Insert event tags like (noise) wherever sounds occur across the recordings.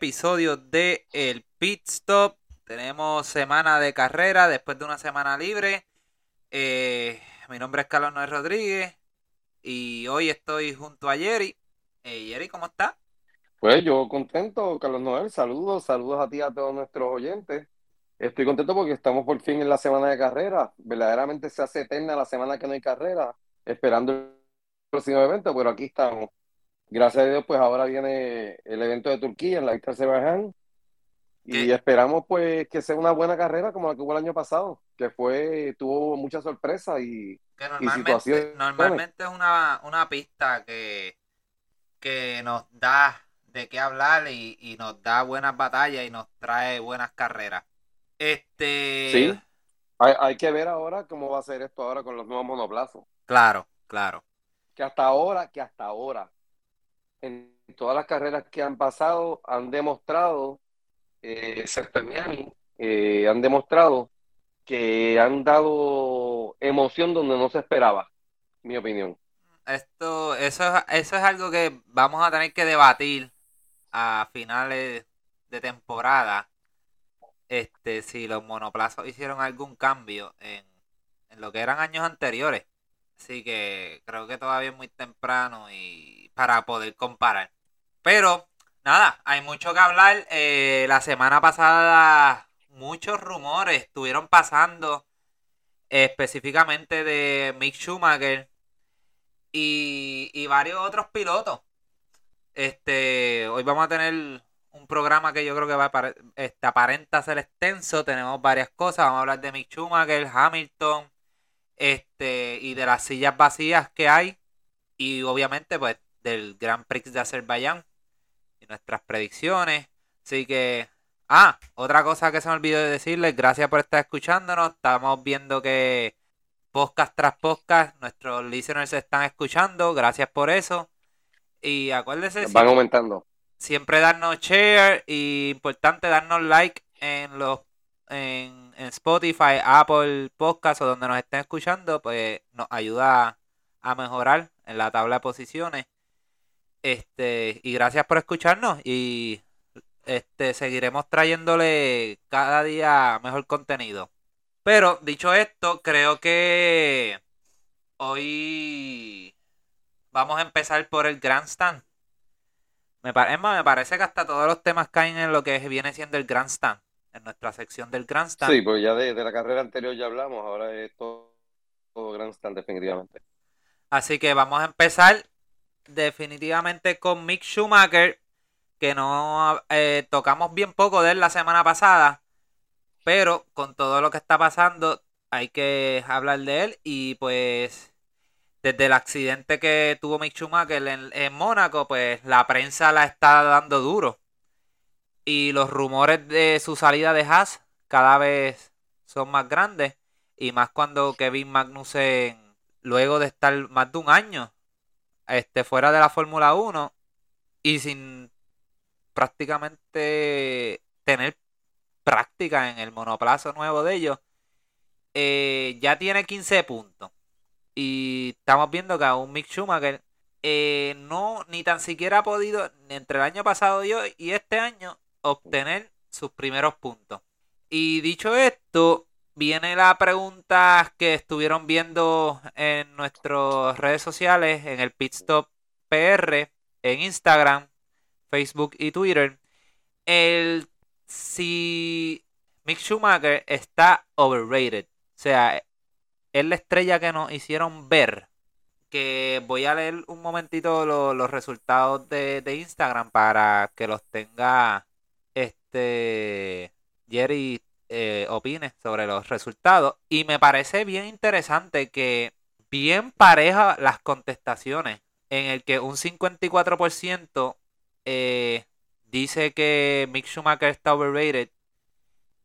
episodio de El Pit Stop. Tenemos semana de carrera después de una semana libre. Eh, mi nombre es Carlos Noel Rodríguez y hoy estoy junto a Jerry. Eh, Jerry, ¿cómo está? Pues yo contento, Carlos Noel. Saludos, saludos a ti, a todos nuestros oyentes. Estoy contento porque estamos por fin en la semana de carrera. Verdaderamente se hace eterna la semana que no hay carrera, esperando el próximo evento, pero aquí estamos gracias a Dios, pues ahora viene el evento de Turquía en la Isla Azerbaiyán y esperamos pues que sea una buena carrera como la que hubo el año pasado, que fue, tuvo mucha sorpresa y, que normalmente, Normalmente es una, una pista que, que nos da de qué hablar y, y, nos da buenas batallas y nos trae buenas carreras. Este... Sí, hay, hay que ver ahora cómo va a ser esto ahora con los nuevos monoplazos. Claro, claro. Que hasta ahora, que hasta ahora en todas las carreras que han pasado han demostrado, eh, eh, han demostrado que han dado emoción donde no se esperaba, mi opinión. Esto, eso, eso es algo que vamos a tener que debatir a finales de temporada. Este, si los monoplazos hicieron algún cambio en lo que eran años anteriores. Así que creo que todavía es muy temprano y para poder comparar. Pero nada, hay mucho que hablar. Eh, la semana pasada muchos rumores estuvieron pasando específicamente de Mick Schumacher y, varios otros pilotos. Este, hoy vamos a tener un programa que yo creo que va a este, aparenta ser extenso. Tenemos varias cosas. Vamos a hablar de Mick Schumacher, Hamilton, este, y de las sillas vacías que hay, y obviamente pues del Grand Prix de Azerbaiyán y nuestras predicciones. Así que, ah, otra cosa que se me olvidó de decirles, gracias por estar escuchándonos. Estamos viendo que podcast tras podcast nuestros listeners se están escuchando, gracias por eso. Y acuérdense. Van aumentando. Siempre darnos share y importante darnos like en los en, Spotify, Apple Podcast o donde nos estén escuchando, pues nos ayuda a, mejorar en la tabla de posiciones. Este, y gracias por escucharnos y este seguiremos trayéndole cada día mejor contenido. Pero dicho esto, creo que hoy vamos a empezar por el Grandstand. Me, me parece que hasta todos los temas caen en lo que viene siendo el Grandstand en nuestra sección del Grandstand. Sí, pues ya de, la carrera anterior ya hablamos, ahora es todo, todo Grandstand definitivamente. Así que vamos a empezar definitivamente con Mick Schumacher, que no eh, tocamos bien poco de él la semana pasada, pero con todo lo que está pasando hay que hablar de él y pues desde el accidente que tuvo Mick Schumacher en, en Mónaco, pues la prensa la está dando duro y los rumores de su salida de Haas cada vez son más grandes. Y más cuando Kevin Magnussen, luego de estar más de un año este, fuera de la Fórmula 1 y sin prácticamente tener práctica en el monoplazo nuevo de ellos, eh, ya tiene 15 puntos. Y estamos viendo que aún Mick Schumacher eh, no ni tan siquiera ha podido, entre el año pasado y, y este año, obtener sus primeros puntos. Y dicho esto, viene la pregunta que estuvieron viendo en nuestras redes sociales, en el Pitstop PR, en Instagram, Facebook y Twitter. El si Mick Schumacher está overrated. O sea, es la estrella que nos hicieron ver. Que voy a leer un momentito los resultados de Instagram para que los tenga este Jerry eh, opine sobre los resultados. Y me parece bien interesante que bien pareja las contestaciones, en el que un 54% eh, dice que Mick Schumacher está overrated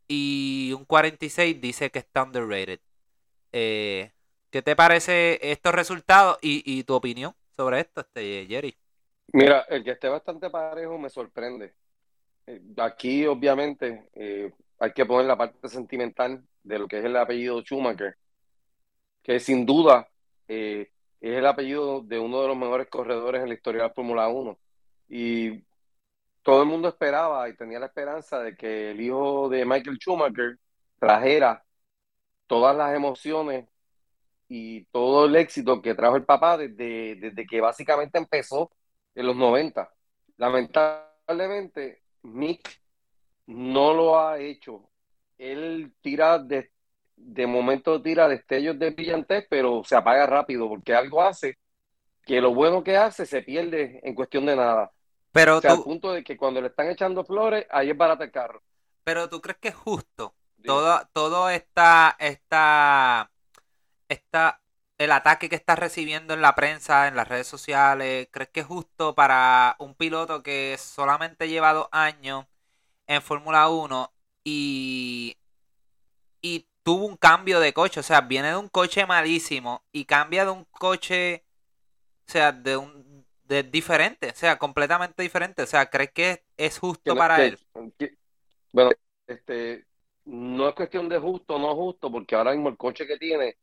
y un 46% dice que está underrated. Eh, ¿Qué te parece estos resultados y, tu opinión sobre esto, este, Jerry? Mira, el que esté bastante parejo me sorprende. Eh, aquí, obviamente, eh, hay que poner la parte sentimental de lo que es el apellido Schumacher, que sin duda eh, es el apellido de uno de los mejores corredores en la historia de la Fórmula 1. Y todo el mundo esperaba y tenía la esperanza de que el hijo de Michael Schumacher trajera todas las emociones y todo el éxito que trajo el papá desde, desde que básicamente empezó en los 90. Lamentablemente, Mick no lo ha hecho. Él tira de, de momento tira destellos de brillantez, pero se apaga rápido porque algo hace que lo bueno que hace se pierde en cuestión de nada. Pero O sea, al punto de que cuando le están echando flores, ahí es barato el carro. pero tú crees que es justo Dime. todo, todo esta, esta, esta, el ataque que está recibiendo en la prensa, en las redes sociales, ¿crees que es justo para un piloto que solamente lleva dos años en Fórmula 1 y, y tuvo un cambio de coche? O sea, viene de un coche malísimo y cambia de un coche, o sea, de un de diferente, o sea, completamente diferente. O sea, ¿crees que es, justo para que- él? que- bueno, este, no es cuestión de justo o no justo, porque ahora mismo el coche que tiene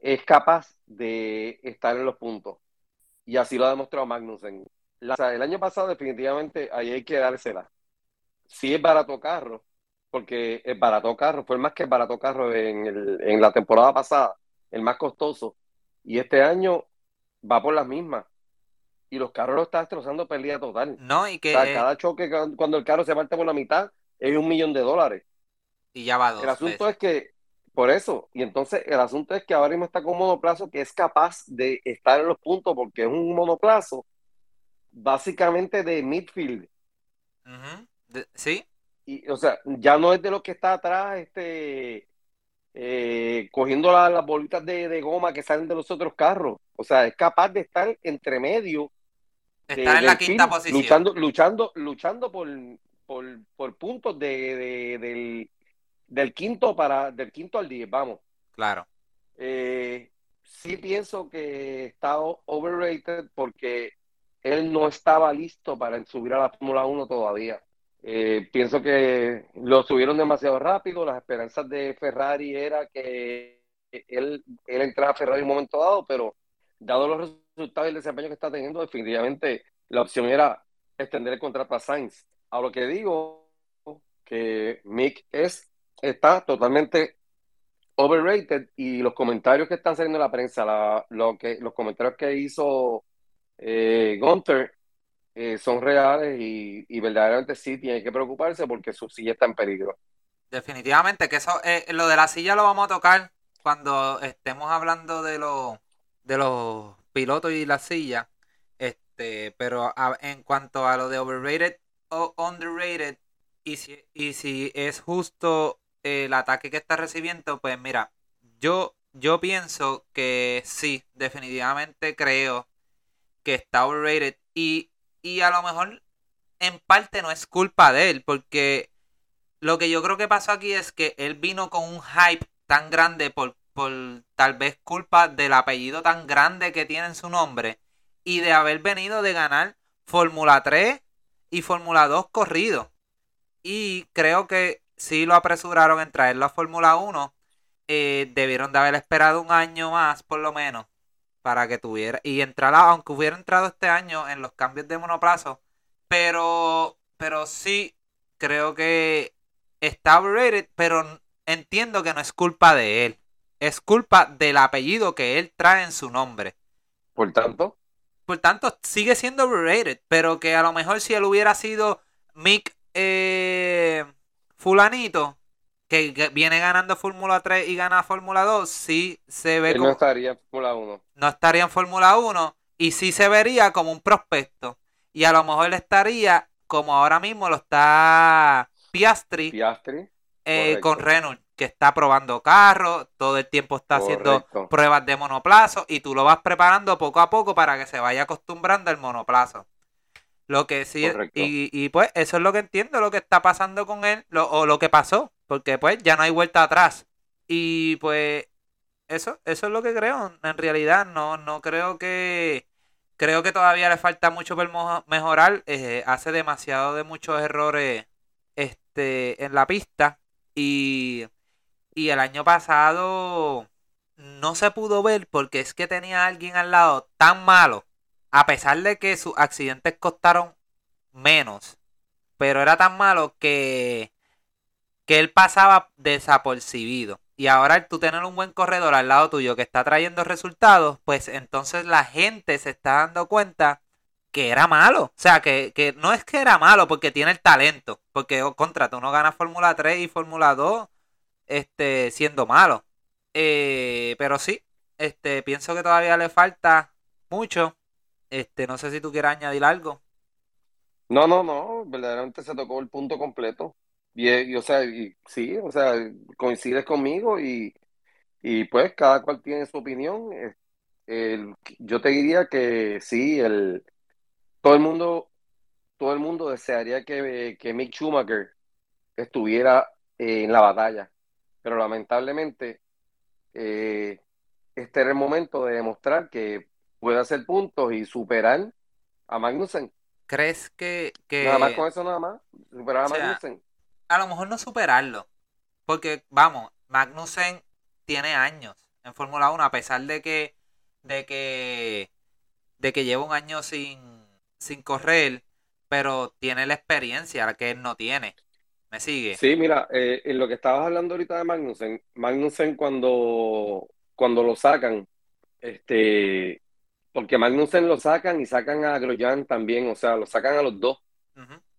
es capaz de estar en los puntos. Y así lo ha demostrado Magnussen. La- o sea, el año pasado definitivamente ahí hay que dársela. Sí es barato carro, porque es barato carro, fue el más que barato carro en, el- en la temporada pasada, el más costoso. Y este año va por las mismas. Y los carros lo está destrozando pérdida total. No, y O que sea, eh, cada choque cu- cuando el carro se parte por la mitad es un millón de dólares. y ya va dos El asunto veces. es que, por eso, y entonces el asunto es que ahora mismo está con un monoplazo que es capaz de estar en los puntos porque es un monoplazo básicamente de midfield. De- sí, Y, o sea, ya no es de lo que está atrás, este, eh, cogiendo la- las bolitas de, de goma que salen de los otros carros. O sea, es capaz de estar entre medio de- en la quinta posición. luchando, luchando, luchando por, por, por puntos de, de- del, del quinto para, del quinto al diez, vamos. Claro. Eh, sí pienso que está overrated porque él no estaba listo para subir a la Fórmula 1 todavía. Eh, pienso que lo subieron demasiado rápido. Las esperanzas de Ferrari era que él, él entrara a Ferrari en un momento dado, pero dado los resultados y el desempeño que está teniendo, definitivamente la opción era extender el contrato a Sainz. A lo que digo que Mick es, está totalmente overrated y los comentarios que están saliendo en la prensa, la- lo que, los comentarios que hizo eh, Gunther eh, son reales y, y verdaderamente sí tiene que preocuparse porque su silla está en peligro. Definitivamente que eso, eh, lo de la silla lo vamos a tocar cuando estemos hablando de los de los pilotos y la silla. Este, pero a- en cuanto a lo de overrated o underrated y si, y si es justo el ataque que está recibiendo, pues mira, yo yo pienso que sí, definitivamente creo que está overrated y y a lo mejor en parte no es culpa de él porque lo que yo creo que pasó aquí es que él vino con un hype tan grande por, por tal vez culpa del apellido tan grande que tiene en su nombre y de haber venido de ganar Fórmula 3 y Fórmula 2 corridos. Y creo que sí lo apresuraron en traerlo a Fórmula 1. Eh, debieron de haber esperado un año más, por lo menos, para que tuviera. Y entrar, aunque hubiera entrado este año en los cambios de monoplazo. Pero, pero sí, creo que está overrated, pero entiendo que no es culpa de él. Es culpa del apellido que él trae en su nombre. Por tanto, Por tanto, sigue siendo overrated, pero que a lo mejor si él hubiera sido Mick eh, Fulanito, que, que viene ganando Fórmula 3 y gana Fórmula 2, sí se ve él no como estaría en Fórmula 1. no estaría en Fórmula 1 y sí se vería como un prospecto. Y a lo mejor estaría como ahora mismo lo está Piastri Piastri, eh, con Renault, que está probando carros, todo el tiempo está haciendo pruebas de monoplazo y tú lo vas preparando poco a poco para que se vaya acostumbrando al monoplazo. Lo que sí, y, y pues eso es lo que entiendo, lo que está pasando con él, lo- o lo que pasó, porque pues ya no hay vuelta atrás. Y pues eso, eso es lo que creo, en realidad no, no creo que, creo que todavía le falta mucho por mejorar, eh, hace demasiado de muchos errores este, en la pista y, y el año pasado no se pudo ver porque es que tenía a alguien al lado tan malo, a pesar de que sus accidentes costaron menos. Pero era tan malo que, que él pasaba desapercibido. Y ahora tú tener un buen corredor al lado tuyo que está trayendo resultados, pues entonces la gente se está dando cuenta que era malo. O sea, que, que no es que era malo porque tiene el talento. Porque oh, contra tú no ganas Fórmula 3 y Fórmula 2 este, siendo malo. Eh, pero sí, este, pienso que todavía le falta mucho. Este, no sé si tú quieres añadir algo. No, no, no, verdaderamente se tocó el punto completo. Y, eh, o sea, sí, o sea, coincides conmigo y, y pues cada cual tiene su opinión. Yo te diría que sí, el, todo el mundo, todo el mundo desearía que, que Mick Schumacher estuviera eh, en la batalla, pero lamentablemente eh, este era el momento de demostrar que puede hacer puntos y superar a Magnussen. ¿Crees que, que... Nada más con eso, nada más, superar a O sea, Magnussen. a lo mejor no superarlo. Porque, vamos, Magnussen tiene años en Fórmula 1, a pesar de que, de que, de que lleva un año sin, sin correr, pero tiene la experiencia la que él no tiene. ¿Me sigue? Sí, mira, eh, en lo que estabas hablando ahorita de Magnussen, Magnussen cuando, cuando lo sacan, este, porque Magnussen lo sacan y sacan a Grosjean también, o sea, lo sacan a los dos.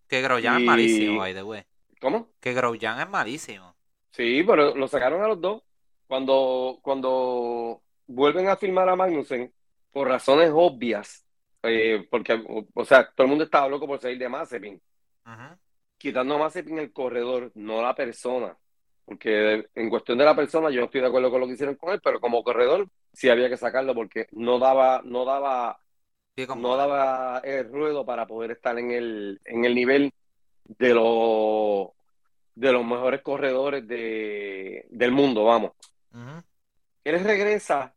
Que Grosjean es malísimo, by the way. ¿Cómo? Que Grosjean es malísimo. Sí, pero lo sacaron a los dos. Cuando, cuando vuelven a filmar a Magnussen, por razones obvias, eh, porque, o, o sea, todo el mundo estaba loco por salir de Mazepin, Ujú. quitando a Mazepin el corredor, no la persona. Porque en cuestión de la persona, yo no estoy de acuerdo con lo que hicieron con él, pero como corredor sí había que sacarlo porque no daba, no daba, no daba el ruedo para poder estar en el, en el nivel de los, de los mejores corredores de, del mundo, vamos. Ujú. Él regresa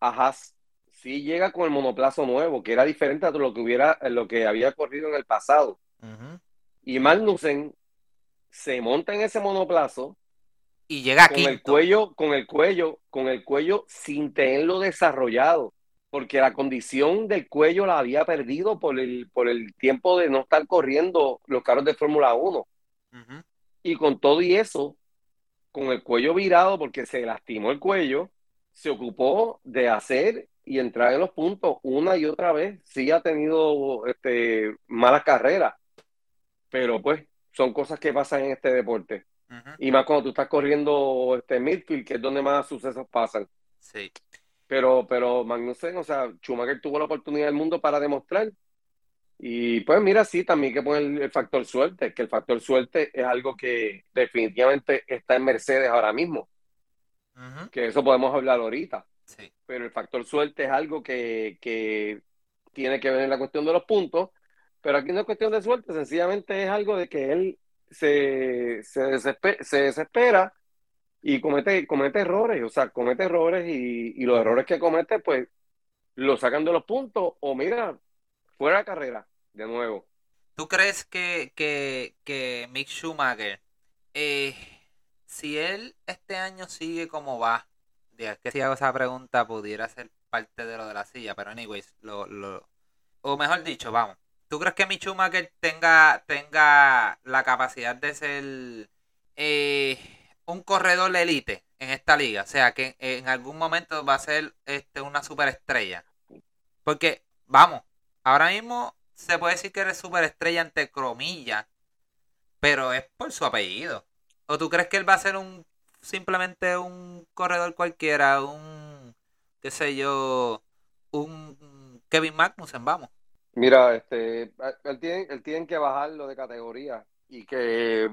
a Haas, sí llega con el monoplazo nuevo, que era diferente a lo que hubiera, lo que había corrido en el pasado. Y Magnussen se monta en ese monoplazo Y llega con el cuello, con el cuello, con el cuello sin tenerlo desarrollado, porque la condición del cuello la había perdido por el, por el tiempo de no estar corriendo los carros de Fórmula 1. Ujú. Y con todo y eso, con el cuello virado porque se lastimó el cuello, se ocupó de hacer y entrar en los puntos una y otra vez. Sí ha tenido este, malas carreras, pero pues son cosas que pasan en este deporte. Y más cuando tú estás corriendo este midfield, que es donde más sucesos pasan. Sí. Pero, pero Magnussen, o sea, Schumacher tuvo la oportunidad del mundo para demostrar. Y pues mira, sí, también que poner el factor suerte, que el factor suerte es algo que definitivamente está en Mercedes ahora mismo, que eso podemos hablar ahorita. Sí. Pero el factor suerte es algo que, que tiene que ver en la cuestión de los puntos. Pero aquí no es cuestión de suerte, sencillamente es algo de que él se, se, desespe- se desespera y comete, comete errores, o sea, comete errores y, y los errores que comete, pues lo sacan de los puntos o mira, fuera de carrera, de nuevo. ¿Tú crees que, que, que Mick Schumacher, eh, si él este año sigue como va, ya que si hago esa pregunta pudiera ser parte de lo de la silla, pero anyways, lo, lo, o mejor dicho, vamos, ¿tú crees que Mick tenga, tenga la capacidad de ser eh, un corredor de élite en esta liga? O sea, que en algún momento va a ser este, una superestrella. Porque, vamos, ahora mismo se puede decir que eres superestrella entre comillas, pero es por su apellido. ¿O tú crees que él va a ser un simplemente un corredor cualquiera, un qué sé yo, un Kevin Magnussen, vamos? Mira, este, él tiene, él tiene que bajarlo de categoría y que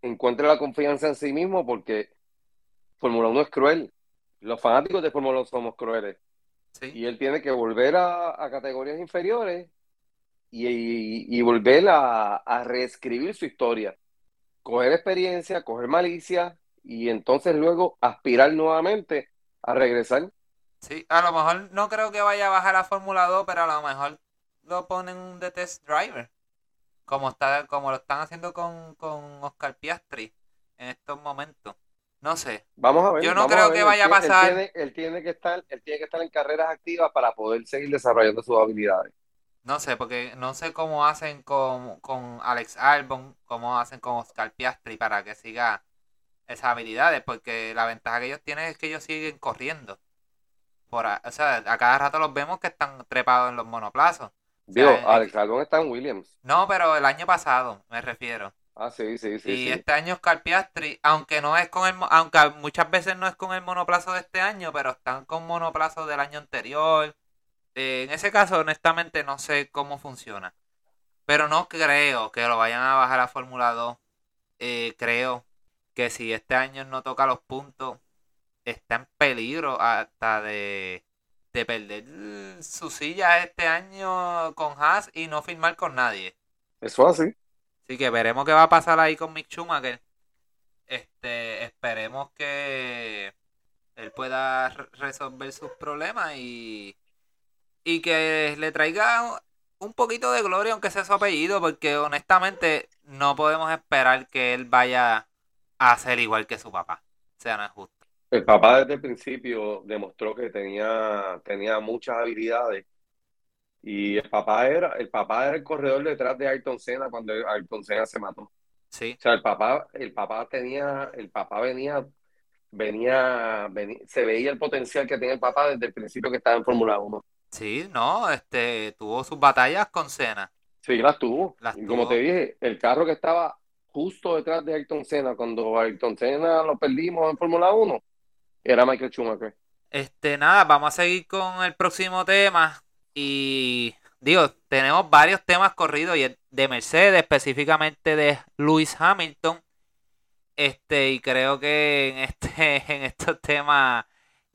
encuentre la confianza en sí mismo porque Fórmula 1 es cruel. Los fanáticos de Fórmula 1 somos crueles. Sí. Y él tiene que volver a, a categorías inferiores y, y- y volver a, a reescribir su historia. Coger experiencia, coger malicia y entonces luego aspirar nuevamente a regresar. Sí, a lo mejor no creo que vaya a bajar a Fórmula 2, pero a lo mejor lo ponen de test driver. Como está, como lo están haciendo con, con Oscar Piastri en estos momentos. No sé. Vamos a ver. Yo no creo ver. que vaya a tiene- él pasar. tiene- él tiene que estar, él tiene que estar en carreras activas para poder seguir desarrollando sus habilidades. No sé, porque no sé cómo hacen con, con Alex Albon, cómo hacen con Oscar Piastri para que siga esas habilidades, porque la ventaja que ellos tienen es que ellos siguen corriendo. Por o sea, a cada rato los vemos que están trepados en los monoplazos. Digo, Alex Albon está en Williams. No, pero el año pasado, me refiero. Ah, sí, sí, sí. Y este año Oscar Piastri, aunque no es con el, aunque muchas veces no es con el monoplazo de este año, pero están con monoplazo del año anterior. Eh, en ese caso, honestamente, no sé cómo funciona. Pero no creo que lo vayan a bajar a Fórmula 2. Eh, creo que si este año no toca los puntos, está en peligro hasta de, de perder su silla este año con Haas y no firmar con nadie. Eso así. Así que veremos qué va a pasar ahí con Mick Schumacher. Este, esperemos que él pueda resolver sus problemas y, y que le traiga un poquito de gloria, aunque sea su apellido, porque honestamente no podemos esperar que él vaya a ser igual que su papá. O sea, no es justo. El papá desde el principio demostró que tenía, tenía muchas habilidades y el papá era el papá era el corredor detrás de Ayrton Senna cuando Ayrton Senna se mató. Sí. O sea, el papá el papá tenía el papá venía venía, se veía el potencial que tenía el papá desde el principio que estaba en Fórmula 1. Sí, no, este tuvo sus batallas con Senna. Sí, las tuvo. y como te dije, el carro que estaba justo detrás de Ayrton Senna, cuando Ayrton Senna lo perdimos en Fórmula 1, era Michael Schumacher. Este, nada, vamos a seguir con el próximo tema. Y digo, tenemos varios temas corridos y de Mercedes, específicamente de Lewis Hamilton. Este, y creo que en este, (laughs) en estos temas,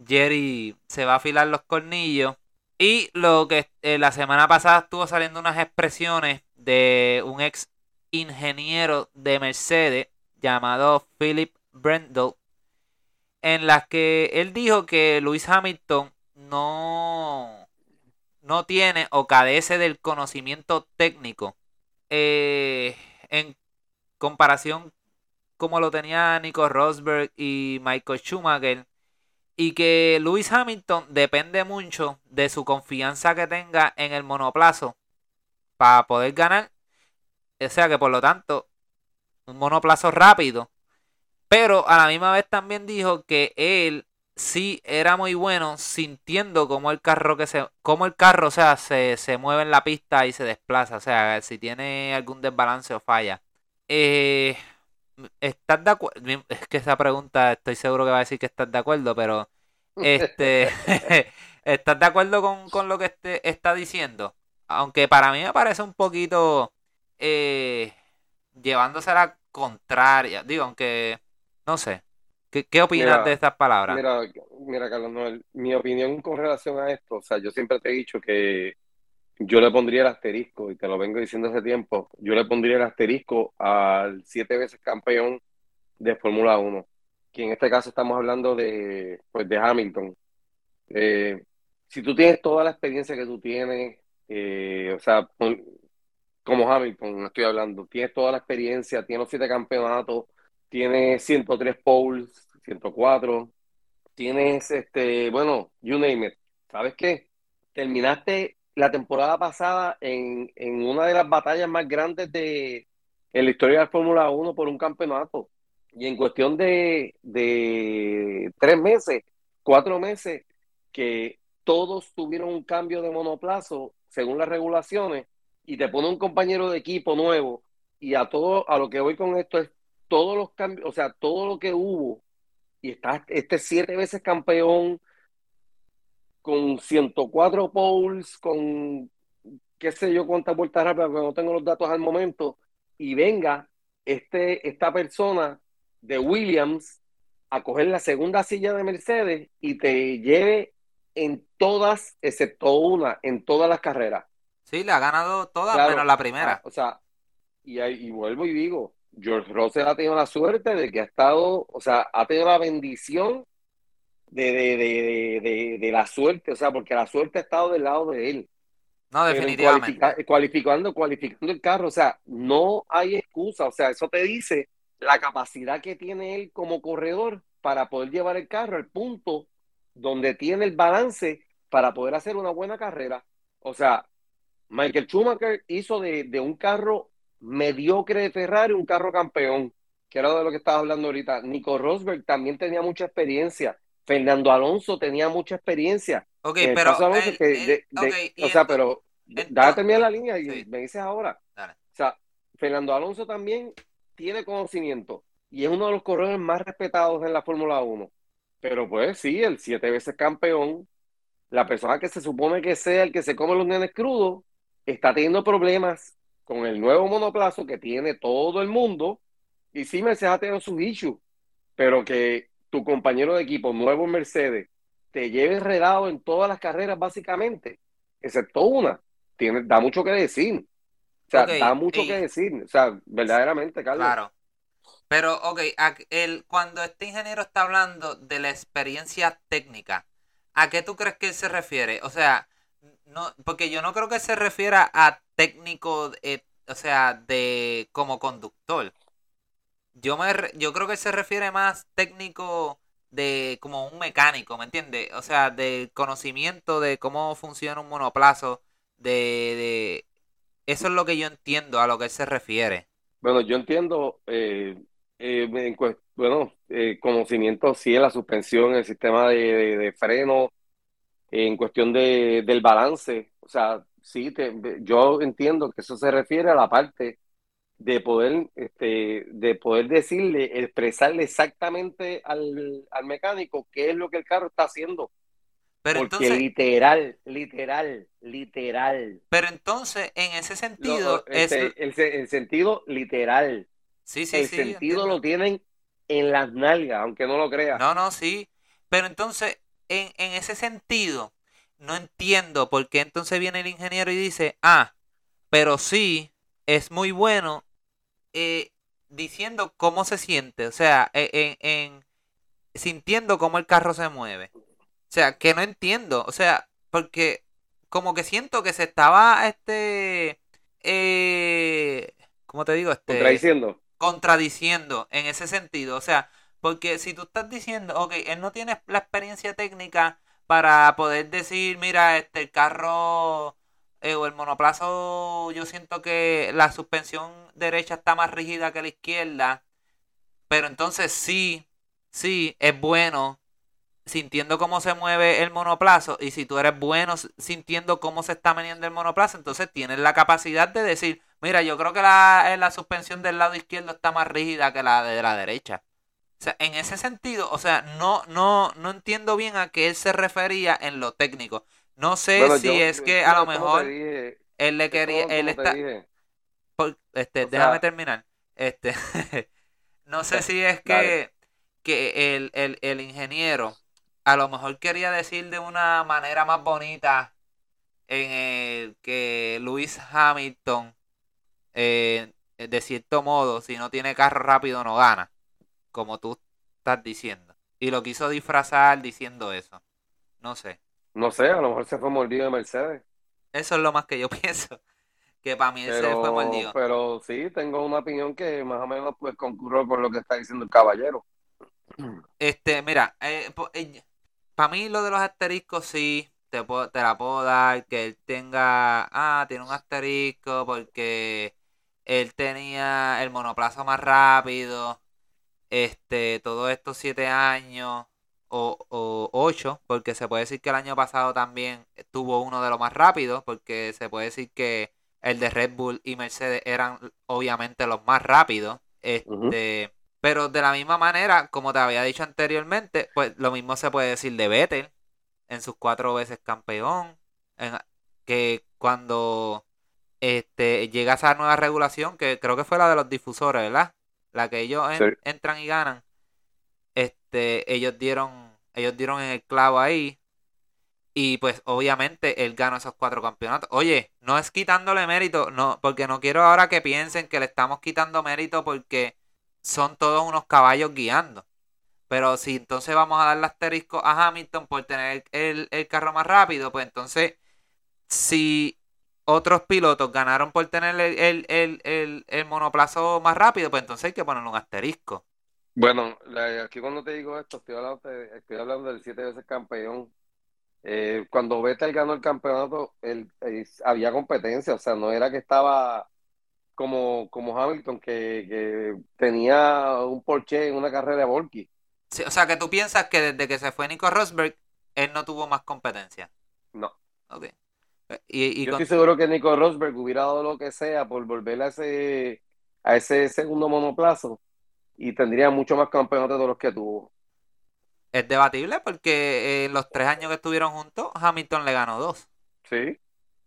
Jerry se va a afilar los cornillos. Y lo que eh, la semana pasada estuvo saliendo unas expresiones de un ex ingeniero de Mercedes llamado Philip Brendel, en las que él dijo que Lewis Hamilton no, no tiene o carece del conocimiento técnico eh, en comparación como lo tenía Nico Rosberg y Michael Schumacher y que Lewis Hamilton depende mucho de su confianza que tenga en el monoplazo para poder ganar o sea que por lo tanto, un monoplazo rápido. Pero a la misma vez también dijo que él sí era muy bueno sintiendo cómo el carro que se cómo el carro o sea se, mueve en la pista y se desplaza. O sea si tiene algún desbalance o falla. Eh, estás de acuerdo es que esa pregunta estoy seguro que va a decir que estás de acuerdo pero este (laughs) estás de acuerdo con, con lo que este, está diciendo aunque para mí me parece un poquito eh, llevándose la contraria. Digo, aunque, no sé. ¿Qué, opinas de estas palabras? Mira, mira, Carlos Noel, mi opinión con relación a esto, o sea, yo siempre te he dicho que yo le pondría el asterisco, y te lo vengo diciendo hace tiempo, yo le pondría el asterisco al siete veces campeón de Fórmula 1, que en este caso estamos hablando de, pues, de Hamilton. Eh, si tú tienes toda la experiencia que tú tienes, eh, o sea, como Hamilton, estoy hablando, tienes toda la experiencia, tienes los siete campeonatos, tienes 103 poles, 104, tienes, este, bueno, you name it. ¿Sabes qué? Terminaste la temporada pasada en, en una de las batallas más grandes de la historia de la Fórmula 1 por un campeonato. Y en cuestión de, de tres meses, cuatro meses, que todos tuvieron un cambio de monoplazo según las regulaciones, y te pone un compañero de equipo nuevo y a todo, a lo que voy con esto es todos los cambios, o sea, todo lo que hubo y está este siete veces campeón con 104 poles, con qué sé yo cuántas vueltas rápidas, porque no tengo los datos al momento, y venga este, esta persona de Williams a coger la segunda silla de Mercedes y te lleve en todas, excepto una, en todas las carreras. Sí, le ha ganado todas menos la primera. Ah, o sea, y, y vuelvo y digo, George Russell ha tenido la suerte de que ha estado, o sea, ha tenido la bendición de, de, de, la suerte, o sea, porque la suerte ha estado del lado de él. No, definitivamente. cualificando, cualificando el carro, o sea, no hay excusa, o sea, eso te dice la capacidad que tiene él como corredor para poder llevar el carro al punto donde tiene el balance para poder hacer una buena carrera. O sea, Michael Schumacher hizo de, de un carro mediocre de Ferrari un carro campeón, que era de lo que estaba hablando ahorita. Nico Rosberg también tenía mucha experiencia. Fernando Alonso tenía mucha experiencia. Ok, el pero. Alonso, el- que el- de- de- ok, y o sea, pero déjame terminar la línea y Sí. me dices ahora. Dale. O sea, Fernando Alonso también tiene conocimiento y es uno de los corredores más respetados en la Fórmula 1. Pero pues sí, el siete veces campeón, la persona que se supone que sea el que se come los nenes crudos, está teniendo problemas con el nuevo monoplazo que tiene todo el mundo. Y sí, Mercedes ha tenido sus issues, pero que tu compañero de equipo, nuevo Mercedes, te lleve enredado en todas las carreras básicamente, excepto una, tiene, da mucho que decir. O sea, da mucho y- que decir. O sea, verdaderamente, Carlos. Claro. Pero, ok, el, cuando este ingeniero está hablando de la experiencia técnica, ¿a qué tú crees que él se refiere? O sea, no, porque yo no creo que se refiera a técnico, eh, o sea, de como conductor. Yo me, yo creo que se refiere más técnico de como un mecánico, ¿me entiendes? O sea, del conocimiento de cómo funciona un monoplazo, de, de eso es lo que yo entiendo a lo que se refiere. Bueno, yo entiendo, eh, eh, bueno, eh, conocimiento sí en la suspensión, el sistema de, de- de freno, en cuestión de, del balance. O sea, sí, te- yo entiendo que eso se refiere a la parte de poder, este, de poder decirle, expresarle exactamente al, al mecánico qué es lo que el carro está haciendo. Pero Porque entonces, literal, literal, literal. pero entonces, en ese Lo- sentido, es... este, el, el sentido literal. Sí, sí, el sí, sentido lo tienen en las nalgas, aunque no lo creas. No, no, sí. Pero entonces, en, en ese sentido, no entiendo por qué entonces viene el ingeniero y dice, ah, pero sí, es muy bueno eh, diciendo cómo se siente, o sea, en, en- sintiendo cómo el carro se mueve. O sea, que no entiendo, o sea, porque como que siento que se estaba, este, eh, ¿cómo te digo? Este, Contradiciendo. contradiciendo en ese sentido. O sea, porque si tú estás diciendo, ok, él no tiene la experiencia técnica para poder decir, mira, este el carro eh, o el monoplazo, yo siento que la suspensión derecha está más rígida que la izquierda, pero entonces sí, sí, es bueno sintiendo cómo se mueve el monoplazo y si tú eres bueno sintiendo cómo se está moviendo el monoplazo, entonces tienes la capacidad de decir, mira, yo creo que la, eh, la suspensión del lado izquierdo está más rígida que la de la derecha. O sea, en ese sentido, o sea, no, no, no entiendo bien a qué él se refería en lo técnico. No sé Bueno, si yo- es yo- que a lo mejor dije, él le quería, él está, por- este, O déjame sea- terminar. Este, (laughs) no sé si es (laughs) Dale. que, que el, el, el ingeniero a lo mejor quería decir de una manera más bonita en el que Lewis Hamilton, eh, de cierto modo, si no tiene carro rápido no gana, como tú estás diciendo. Y lo quiso disfrazar diciendo eso. No sé. No sé, a lo mejor se fue mordido de Mercedes. Eso es lo más que yo (laughs) pienso. Que para mí él se fue Pero, mordido. pero sí, tengo una opinión que más o menos pues concurro con lo que está diciendo el caballero. Este, mira, para mí lo de los asteriscos sí, te, puedo- te la puedo dar, que él tenga, ah, tiene un asterisco porque él tenía el monoplazo más rápido, este, todos estos siete años, o, o ocho, porque se puede decir que el año pasado también tuvo uno de los más rápidos, porque se puede decir que el de Red Bull y Mercedes eran obviamente los más rápidos, este... Pero de la misma manera, como te había dicho anteriormente, pues lo mismo se puede decir de Vettel en sus cuatro veces campeón. en- que cuando este llega esa nueva regulación, que creo que fue la de los difusores, ¿verdad? La que ellos en- Sí. entran y ganan. Este, ellos dieron, ellos dieron en el clavo ahí. Y pues obviamente él ganó esos cuatro campeonatos. Oye, no es quitándole mérito, no, porque no quiero ahora que piensen que le estamos quitando mérito porque son todos unos caballos guiando. Pero si entonces vamos a darle asterisco a Hamilton por tener el, el carro más rápido, pues entonces, si otros pilotos ganaron por tener el, el, el, el, monoplazo más rápido, pues entonces hay que ponerle un asterisco. Bueno, aquí cuando te digo esto, estoy hablando, estoy hablando del siete veces campeón Eh, cuando Vettel ganó el campeonato, él, eh, había competencia, o sea, no era que estaba como, como Hamilton, que, que tenía un Porsche en una carrera de Volky. Sí, o sea, que tú piensas que desde que se fue Nico Rosberg, él no tuvo más competencia. No. Ok. Y, y Yo con- estoy seguro que Nico Rosberg hubiera dado lo que sea por volver a ese, a ese segundo monoplazo y tendría mucho más campeonatos de los que tuvo. es debatible porque eh, los tres años que estuvieron juntos, Hamilton le ganó dos. Sí,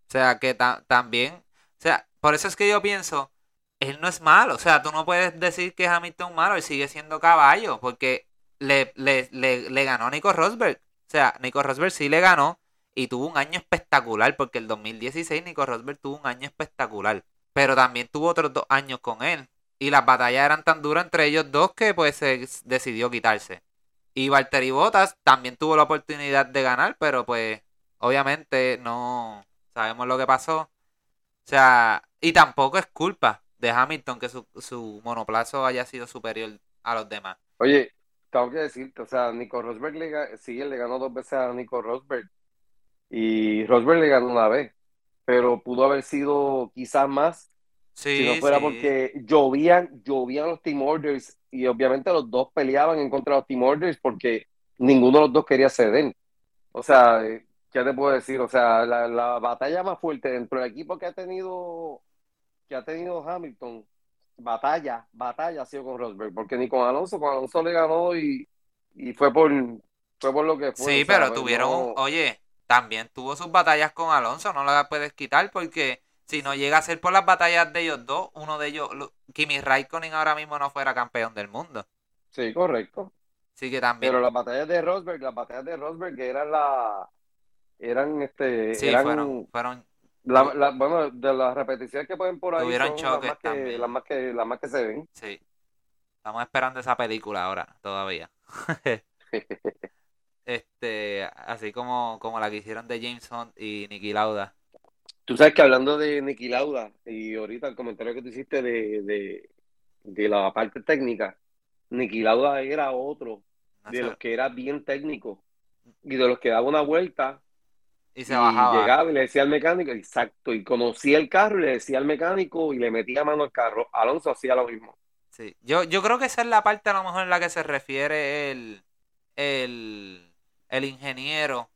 O sea, que ta- también, o sea, por eso es que yo pienso, él no es malo, o sea, tú no puedes decir que Hamilton es malo, él sigue siendo caballo, porque le, le, le, le ganó a Nico Rosberg. O sea, Nico Rosberg sí le ganó y tuvo un año espectacular, porque el 2016 Nico Rosberg tuvo un año espectacular, pero también tuvo otros dos años con él. Y las batallas eran tan duras entre ellos dos que pues se decidió quitarse. Y Valtteri Bottas también tuvo la oportunidad de ganar, pero pues obviamente no sabemos lo que pasó. O sea, y tampoco es culpa de Hamilton que su, su monoplazo haya sido superior a los demás. Oye, tengo que decirte, o sea, Nico Rosberg le, sí, él le ganó dos veces a Nico Rosberg y Rosberg le ganó una vez, pero pudo haber sido quizás más Sí, si no fuera sí. porque llovían, llovían los team orders y obviamente los dos peleaban en contra de los team orders porque ninguno de los dos quería ceder. O sea, eh, ¿qué te puedo decir? O sea, la, la batalla más fuerte dentro del equipo que ha tenido que ha tenido Hamilton, batalla, batalla ha sido con Rosberg, porque ni con Alonso, con Alonso le ganó y, y fue por fue por lo que fue. Sí, sea, pero pues, tuvieron, no- oye, también tuvo sus batallas con Alonso, no las puedes quitar porque si no llega a ser por las batallas de ellos dos, uno de ellos, lo- Kimi Raikkonen ahora mismo no fuera campeón del mundo. Sí, correcto. Así que también, Pero las batallas de Rosberg, las batallas de Rosberg eran la eran este sí, eran fueron, fueron, la- la- bueno, de las repeticiones que ponen por ahí Tuvieron choques las más que, también. las más que las más que se ven. sí. Estamos esperando esa película ahora, todavía. (laughs) Este, así como, como la que hicieron de James Hunt y Nicky Lauda. Tú sabes que hablando de Niki Lauda y ahorita el comentario que tú hiciste de, de, de la parte técnica, Niki Lauda era otro No de sé, los que era bien técnico y de los que daba una vuelta y se y bajaba. llegaba y le decía al mecánico, exacto, y conocía el carro y le decía al mecánico y le metía mano al carro. Alonso hacía lo mismo. Sí, yo, yo creo que esa es la parte a lo mejor en la que se refiere el, el, el ingeniero,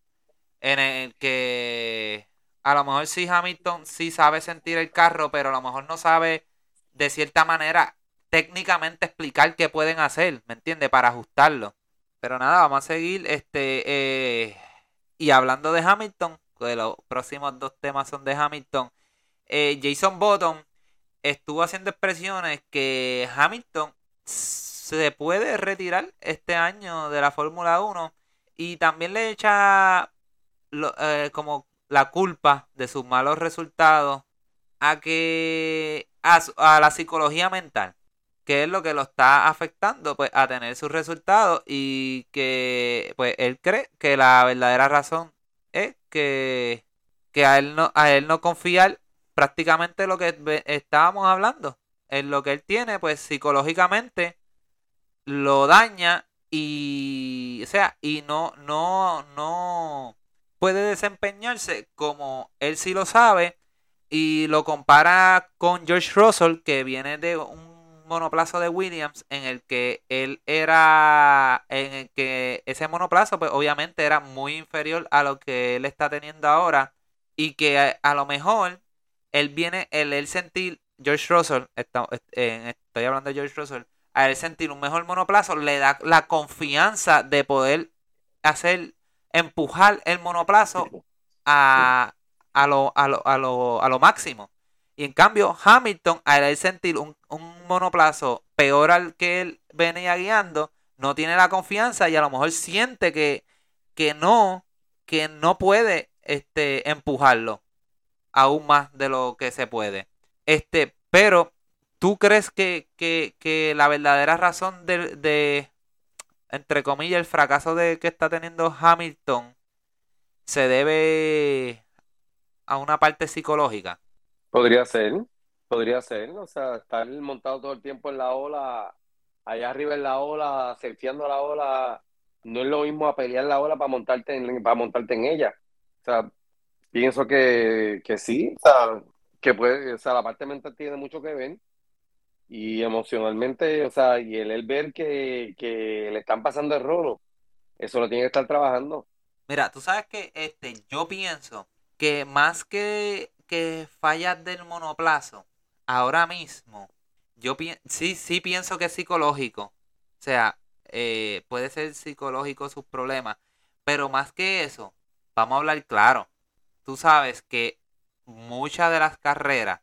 en el que a lo mejor sí Hamilton sí sabe sentir el carro, pero a lo mejor no sabe de cierta manera técnicamente explicar qué pueden hacer, ¿me entiendes? Para ajustarlo. Pero nada, vamos a seguir, este, eh, y hablando de Hamilton, que los próximos dos temas son de Hamilton, eh, Jason Button estuvo haciendo expresiones que Hamilton se puede retirar este año de la Fórmula 1 y también le echa eh, como la culpa de sus malos resultados a que a, a la psicología mental que es lo que lo está afectando pues a tener sus resultados y que pues él cree que la verdadera razón es que, que a él no a él no confiar prácticamente lo que estábamos hablando en lo que él tiene pues psicológicamente lo daña y o sea y no no no puede desempeñarse como él sí lo sabe y lo compara con George Russell que viene de un monoplazo de Williams en el que él era en el que ese monoplazo pues obviamente era muy inferior a lo que él está teniendo ahora y que a, lo mejor él viene el él sentir George Russell está- estoy hablando de George Russell a él sentir un mejor monoplazo le da la confianza de poder hacer empujar el monoplazo a, a, lo, a, lo, a, lo, a lo máximo. Y en cambio, Hamilton, al él sentir un, un monoplazo peor al que él venía guiando, no tiene la confianza y a lo mejor siente que, que no, que no puede este, empujarlo aún más de lo que se puede. Este, pero, ¿tú crees que, que, que la verdadera razón de, de, entre comillas, el fracaso de que está teniendo Hamilton se debe a una parte psicológica? Podría ser, podría ser, o sea, estar montado todo el tiempo en la ola, allá arriba en la ola, surfeando la ola no es lo mismo a pelear la ola para montarte en, para montarte en ella. O sea, pienso que, que sí, o sea, que puede, o sea, la parte mental tiene mucho que ver y emocionalmente, o sea, y el, el ver que, que le están pasando el rolo, eso lo tiene que estar trabajando. Mira, tú sabes que este, yo pienso que más que, que fallas del monoplazo, ahora mismo, yo sí, sí pienso que es psicológico. O sea, eh, puede ser psicológico sus problemas. Pero más que eso, vamos a hablar claro. Tú sabes que muchas de las carreras,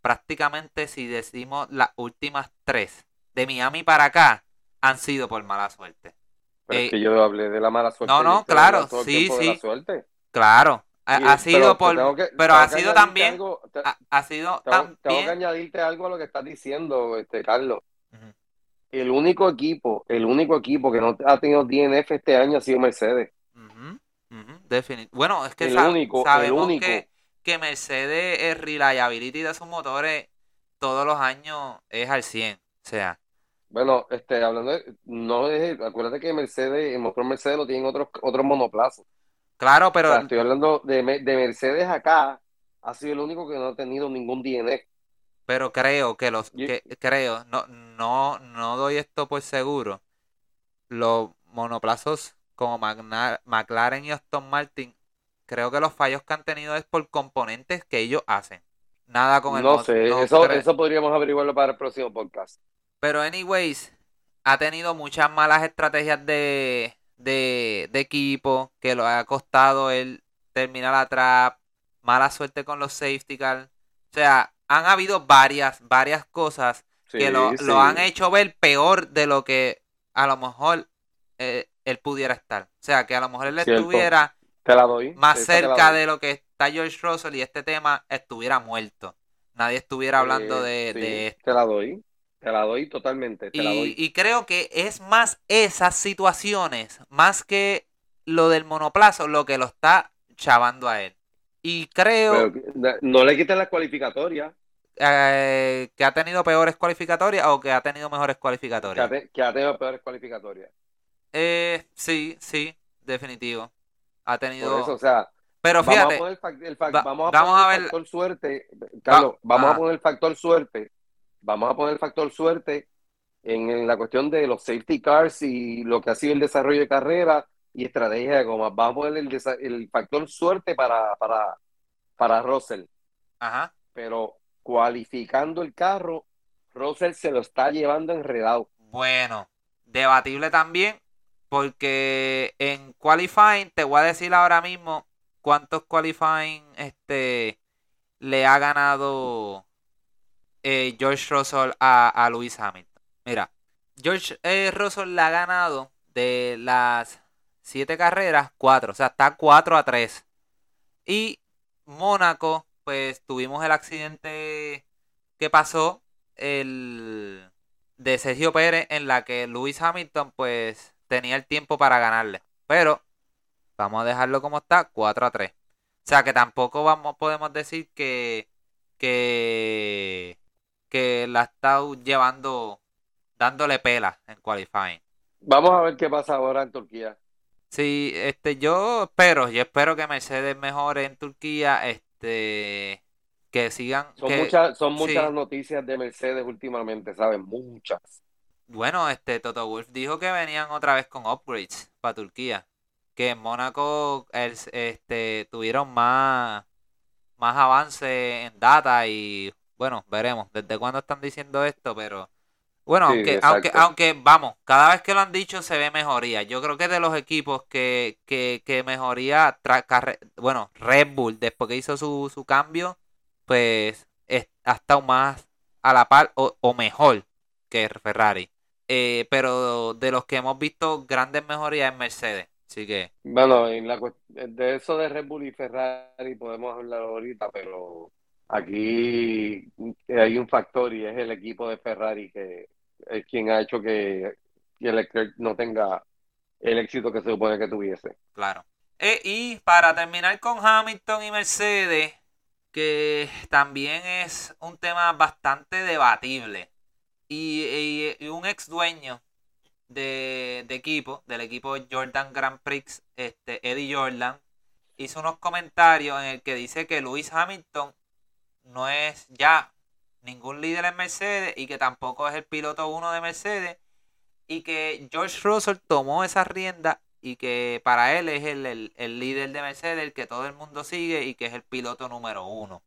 prácticamente si decimos las últimas tres, de Miami para acá, han sido por mala suerte. Pero es eh, que yo hablé de la mala suerte. No, no, claro, sí, sí. Claro, ha, sido por. pero ha sido también. ha, sido también. Tengo que añadirte algo a lo que estás diciendo, este Carlos. El único equipo, el único equipo que no ha tenido DNF este año ha sido Mercedes. Bueno, es que sabemos Que, que Mercedes, el reliability de sus motores todos los años es al 100. O sea. Bueno, este, hablando de, no es, acuérdate que Mercedes, el motor Mercedes lo tienen otros, otros monoplazos. Claro, pero. estoy hablando de, de, Mercedes acá, ha sido el único que no ha tenido ningún DNF. Pero creo que los. Que, creo, no, no, no doy esto por seguro. Los monoplazos como McLaren y Aston Martin, creo que los fallos que han tenido es por componentes que ellos hacen. Nada con el No sé, eso, eso podríamos averiguarlo para el próximo podcast. Pero, anyways, ha tenido muchas malas estrategias de, de, de equipo que lo ha costado el terminar atrás, mala suerte con los safety cars. O sea, han habido varias, varias cosas que lo, han hecho ver peor de lo que a lo mejor eh, él pudiera estar. O sea, que a lo mejor él estuviera más cerca de lo que está George Russell y este tema estuviera muerto. Nadie estuviera hablando de, de, esto. Te la doy. Te la doy totalmente. y, creo que es más esas situaciones, más que lo del monoplazo, lo que lo está chavando a él. Y creo. no le quiten la cualificatoria. Eh, que ha tenido peores cualificatorias o que ha tenido mejores cualificatorias. Que ha, tenido peores cualificatorias. Eh, sí, sí, definitivo. Ha tenido. Por eso, o sea. Pero fíjate. Vamos a poner, el, vamos a poner el factor suerte. Carlos, vamos a poner el factor suerte vamos a poner el factor suerte en, la cuestión de los safety cars y lo que ha sido el desarrollo de carrera y estrategia de goma. Vamos a poner el, el factor suerte para, para, para Russell. Ajá. Pero cualificando el carro, Russell se lo está llevando enredado. Bueno, debatible también, porque en qualifying, te voy a decir ahora mismo cuántos qualifying este, le ha ganado eh, George Russell a, a Lewis Hamilton. Mira, George eh, Russell le ha ganado de las siete carreras, cuatro. O sea, está 4 a 3. Y Mónaco, pues tuvimos el accidente que pasó el de Sergio Pérez en la que Lewis Hamilton pues tenía el tiempo para ganarle. Pero vamos a dejarlo como está, 4 a 3. O sea que tampoco vamos, podemos decir que, que que la está llevando, dándole pela en qualifying. Vamos a ver qué pasa ahora en Turquía. Sí, este, yo espero, yo espero que Mercedes mejore en Turquía, este, que sigan. Son muchas, son muchas noticias de Mercedes últimamente, ¿sabes? Muchas. Bueno, este, Toto Wolf dijo que venían otra vez con upgrades para Turquía. Que en Mónaco este, tuvieron más, más avance en data y bueno, veremos desde cuándo están diciendo esto, pero bueno, aunque, aunque, aunque vamos, cada vez que lo han dicho se ve mejoría. Yo creo que de los equipos que, que, que mejoría, bueno, Red Bull, después que hizo su, su cambio, pues ha estado más a la par o, mejor que Ferrari. Eh, pero de los que hemos visto grandes mejorías en Mercedes. Así que. Bueno, en la, de eso de Red Bull y Ferrari podemos hablar ahorita, pero Aquí hay un factor y es el equipo de Ferrari que es quien ha hecho que, Leclerc no tenga el éxito que se supone que tuviese. Claro. E, y para terminar con Hamilton y Mercedes, que también es un tema bastante debatible. Y, un ex dueño de, equipo, del equipo Jordan Grand Prix, este, Eddie Jordan, hizo unos comentarios en el que dice que Lewis Hamilton no es ya ningún líder en Mercedes y que tampoco es el piloto uno de Mercedes y que George Russell tomó esa rienda y que para él es el, el, líder de Mercedes, el que todo el mundo sigue y que es el piloto número uno.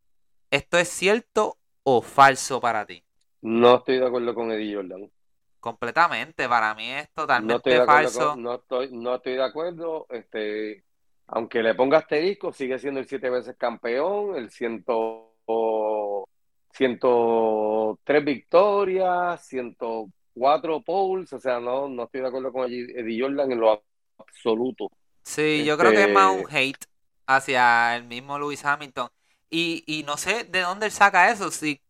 ¿Esto es cierto o falso para ti? No estoy de acuerdo con Eddie Jordan. Completamente, para mí es totalmente falso. no, estoy, no estoy de acuerdo. Este, aunque le ponga asterisco, sigue siendo el siete veces campeón, el ciento, 103 victorias, 104 poles, o sea, no, no estoy de acuerdo con Eddie Jordan en lo absoluto. Sí, yo creo que es más este un hate hacia el mismo Lewis Hamilton. Y, y no sé de dónde él saca eso, si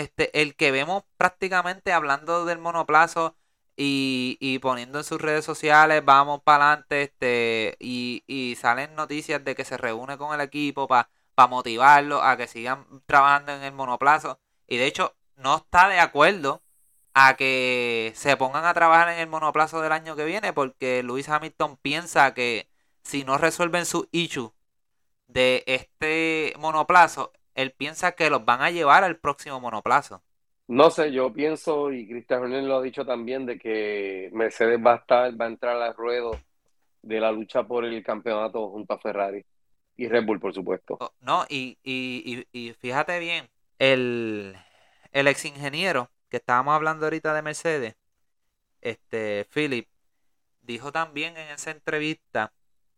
este, el que vemos prácticamente hablando del monoplazo y, poniendo en sus redes sociales, vamos para adelante, este, y, y salen noticias de que se reúne con el equipo para motivarlo a que sigan trabajando en el monoplazo. Y de hecho, no está de acuerdo a que se pongan a trabajar en el monoplazo del año que viene, porque Luis Hamilton piensa que si no resuelven su issue de este monoplazo, él piensa que los van a llevar al próximo monoplazo. No sé, yo pienso, y Cristian Horner lo ha dicho también, de que Mercedes va a estar, va a entrar al ruedo de la lucha por el campeonato junto a Ferrari. Y Red Bull, por supuesto. Oh, no, y, y, y, fíjate bien, el, el ex ingeniero que estábamos hablando ahorita de Mercedes, este Philip, dijo también en esa entrevista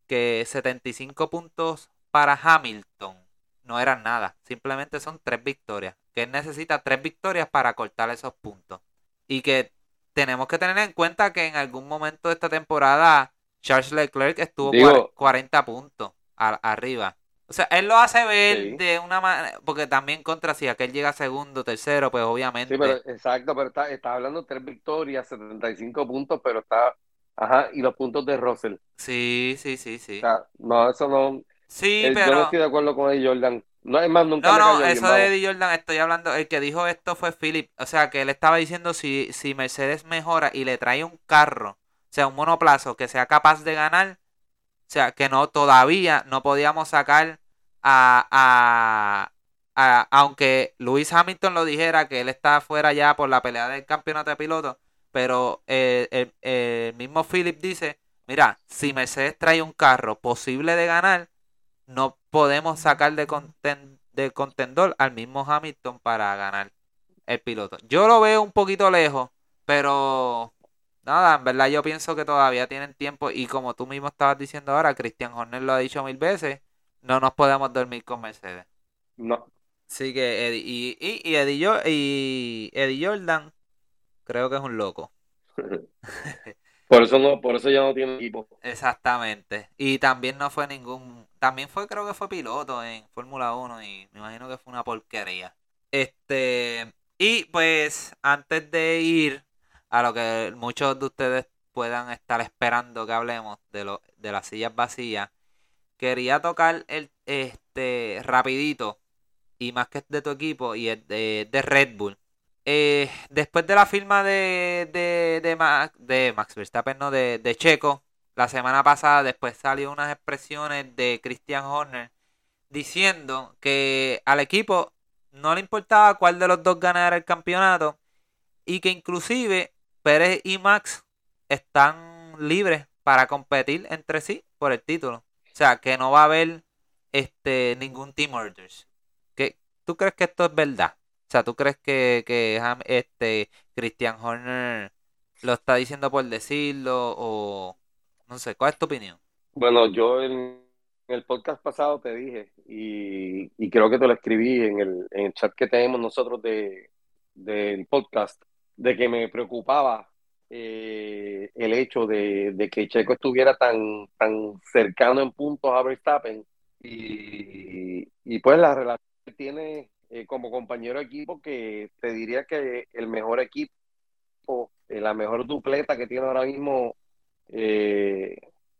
que 75 puntos para Hamilton no eran nada, simplemente son tres victorias, que él necesita tres victorias para cortar esos puntos. Y que tenemos que tener en cuenta que en algún momento de esta temporada Charles Leclerc estuvo 40 puntos arriba. O sea, él lo hace ver de una manera, porque también contra si aquel llega segundo, tercero, pues obviamente. Sí, pero exacto, pero está, está hablando de tres victorias, 75 puntos, pero está, ajá, y los puntos de Russell. Sí, sí, sí, sí. O sea, no, eso no, Sí, pero. Yo no estoy de acuerdo con Eddie Jordan. No, es más, nunca no, no, eso de Eddie Jordan estoy hablando. El que dijo esto fue Philip. O sea, que él estaba diciendo si, si Mercedes mejora y le trae un carro, o sea, un monoplazo que sea capaz de ganar, o sea, que no todavía no podíamos sacar a, a, aunque Luis Hamilton lo dijera que él está fuera ya por la pelea del campeonato de pilotos, pero el, el mismo Philip dice, mira, si Mercedes trae un carro posible de ganar, no podemos sacar de, de contendor al mismo Hamilton para ganar el piloto. Yo lo veo un poquito lejos, pero nada, en verdad yo pienso que todavía tienen tiempo y como tú mismo estabas diciendo ahora, Christian Horner lo ha dicho mil veces, no nos podemos dormir con Mercedes. No. Sí que Eddie, y, y, Eddie, y Eddie Jordan creo que es un loco. (laughs) Por eso no, por eso ya no tiene equipo. Exactamente. Y también no fue ningún, también fue, creo que fue piloto en Fórmula 1 y me imagino que fue una porquería. Este, y pues antes de ir a lo que muchos de ustedes puedan estar esperando que hablemos de lo, de las sillas vacías, quería tocar el este rapidito y más que de tu equipo y el de, de Red Bull eh, después de la firma de, de, de, Max, de Max Verstappen, no, de, de Checo, la semana pasada después salió unas expresiones de Christian Horner diciendo que al equipo no le importaba cuál de los dos ganara el campeonato y que inclusive Pérez y Max están libres para competir entre sí por el título. O sea, que no va a haber este ningún team orders. ¿Tú crees que esto es verdad? O sea, ¿tú crees que, que este Christian Horner lo está diciendo por decirlo o no ¿cuál es tu opinión? Bueno, yo en el podcast pasado te dije y, creo que te lo escribí en el, en el chat que tenemos nosotros de, del podcast, de que me preocupaba eh, el hecho de, que Checo estuviera tan, tan cercano en puntos a Verstappen y, y pues la relación que tiene eh, como compañero de equipo que te diría que el mejor equipo, eh, la mejor dupleta que tiene ahora mismo, eh,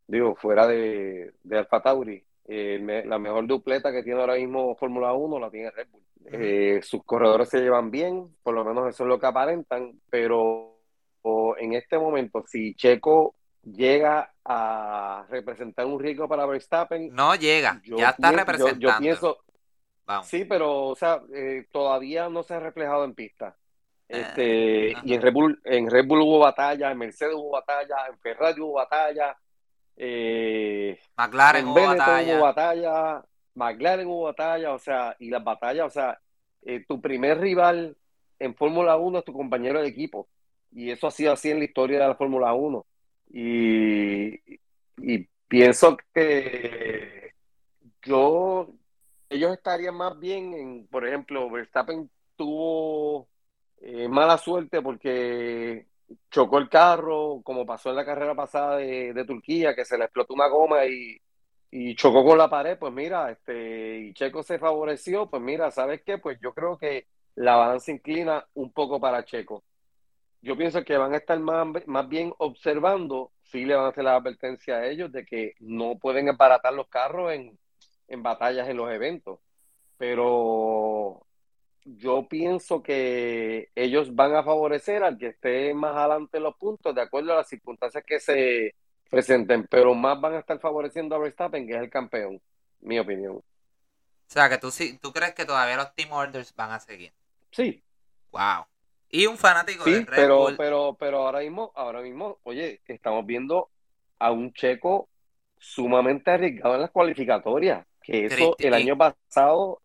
digo, fuera de, de Alfa Tauri, la mejor dupleta que tiene ahora mismo Fórmula 1 la tiene Red Bull. sus corredores se llevan bien, por lo menos eso es lo que aparentan, pero en este momento, si Checo llega a representar un riesgo para Verstappen. No llega, ya está representando. Yo, pienso, sí, pero o sea, eh, todavía no se ha reflejado en pista. Eh, este, y en Red, Bull, en Red Bull hubo batalla, en Mercedes hubo batalla, en Ferrari hubo batalla, eh, McLaren hubo batalla. hubo batalla, McLaren hubo batalla, o sea, y las batallas, o sea, tu primer rival en Fórmula 1 es tu compañero de equipo. Y eso ha sido así en la historia de la Fórmula 1. Y, pienso que yo, ellos estarían más bien en, por ejemplo, Verstappen tuvo eh, mala suerte porque chocó el carro, como pasó en la carrera pasada de, Turquía, que se le explotó una goma y, y, chocó con la pared, pues mira, este, y Checo se favoreció, pues mira, ¿sabes qué? Pues yo creo que la balanza inclina un poco para Checo yo pienso que van a estar más, más bien observando, si le van a hacer la advertencia a ellos de que no pueden embaratar los carros en, en batallas en los eventos. Pero yo pienso que ellos van a favorecer al que esté más adelante en los puntos, de acuerdo a las circunstancias que se presenten, pero más van a estar favoreciendo a Verstappen, que es el campeón, mi opinión. O sea, que tú sí, tú crees que todavía los team orders van a seguir. Sí. Wow. Y un fanático de Red pero, Pero, pero ahora mismo, ahora mismo, oye, estamos viendo a un checo sumamente arriesgado en las cualificatorias. Que eso el año pasado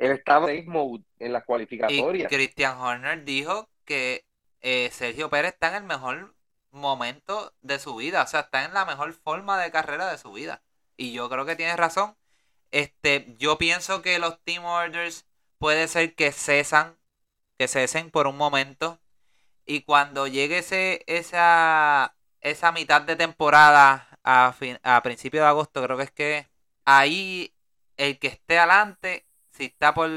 él estaba en mode en las cualificatorias. Y Christian Horner dijo que eh, Sergio Pérez está en el mejor momento de su vida, o sea, está en la mejor forma de carrera de su vida. Y yo creo que tienes razón. Este, yo pienso que los team orders puede ser que cesan que cesen por un momento. Y cuando llegue ese, esa, esa mitad de temporada a, fin, a principios de agosto, creo que es que ahí el que esté adelante, si está por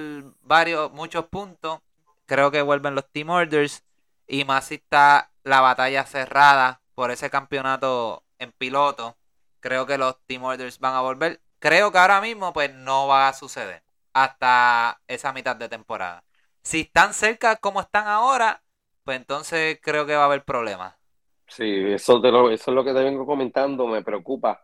varios, muchos puntos, creo que vuelven los team orders. Y más si está la batalla cerrada por ese campeonato en piloto, creo que los team orders van a volver. Creo que ahora mismo pues no va a suceder hasta esa mitad de temporada. Si están cerca como están ahora, pues entonces creo que va a haber problemas. Sí, eso, lo, eso es lo que te vengo comentando, me preocupa.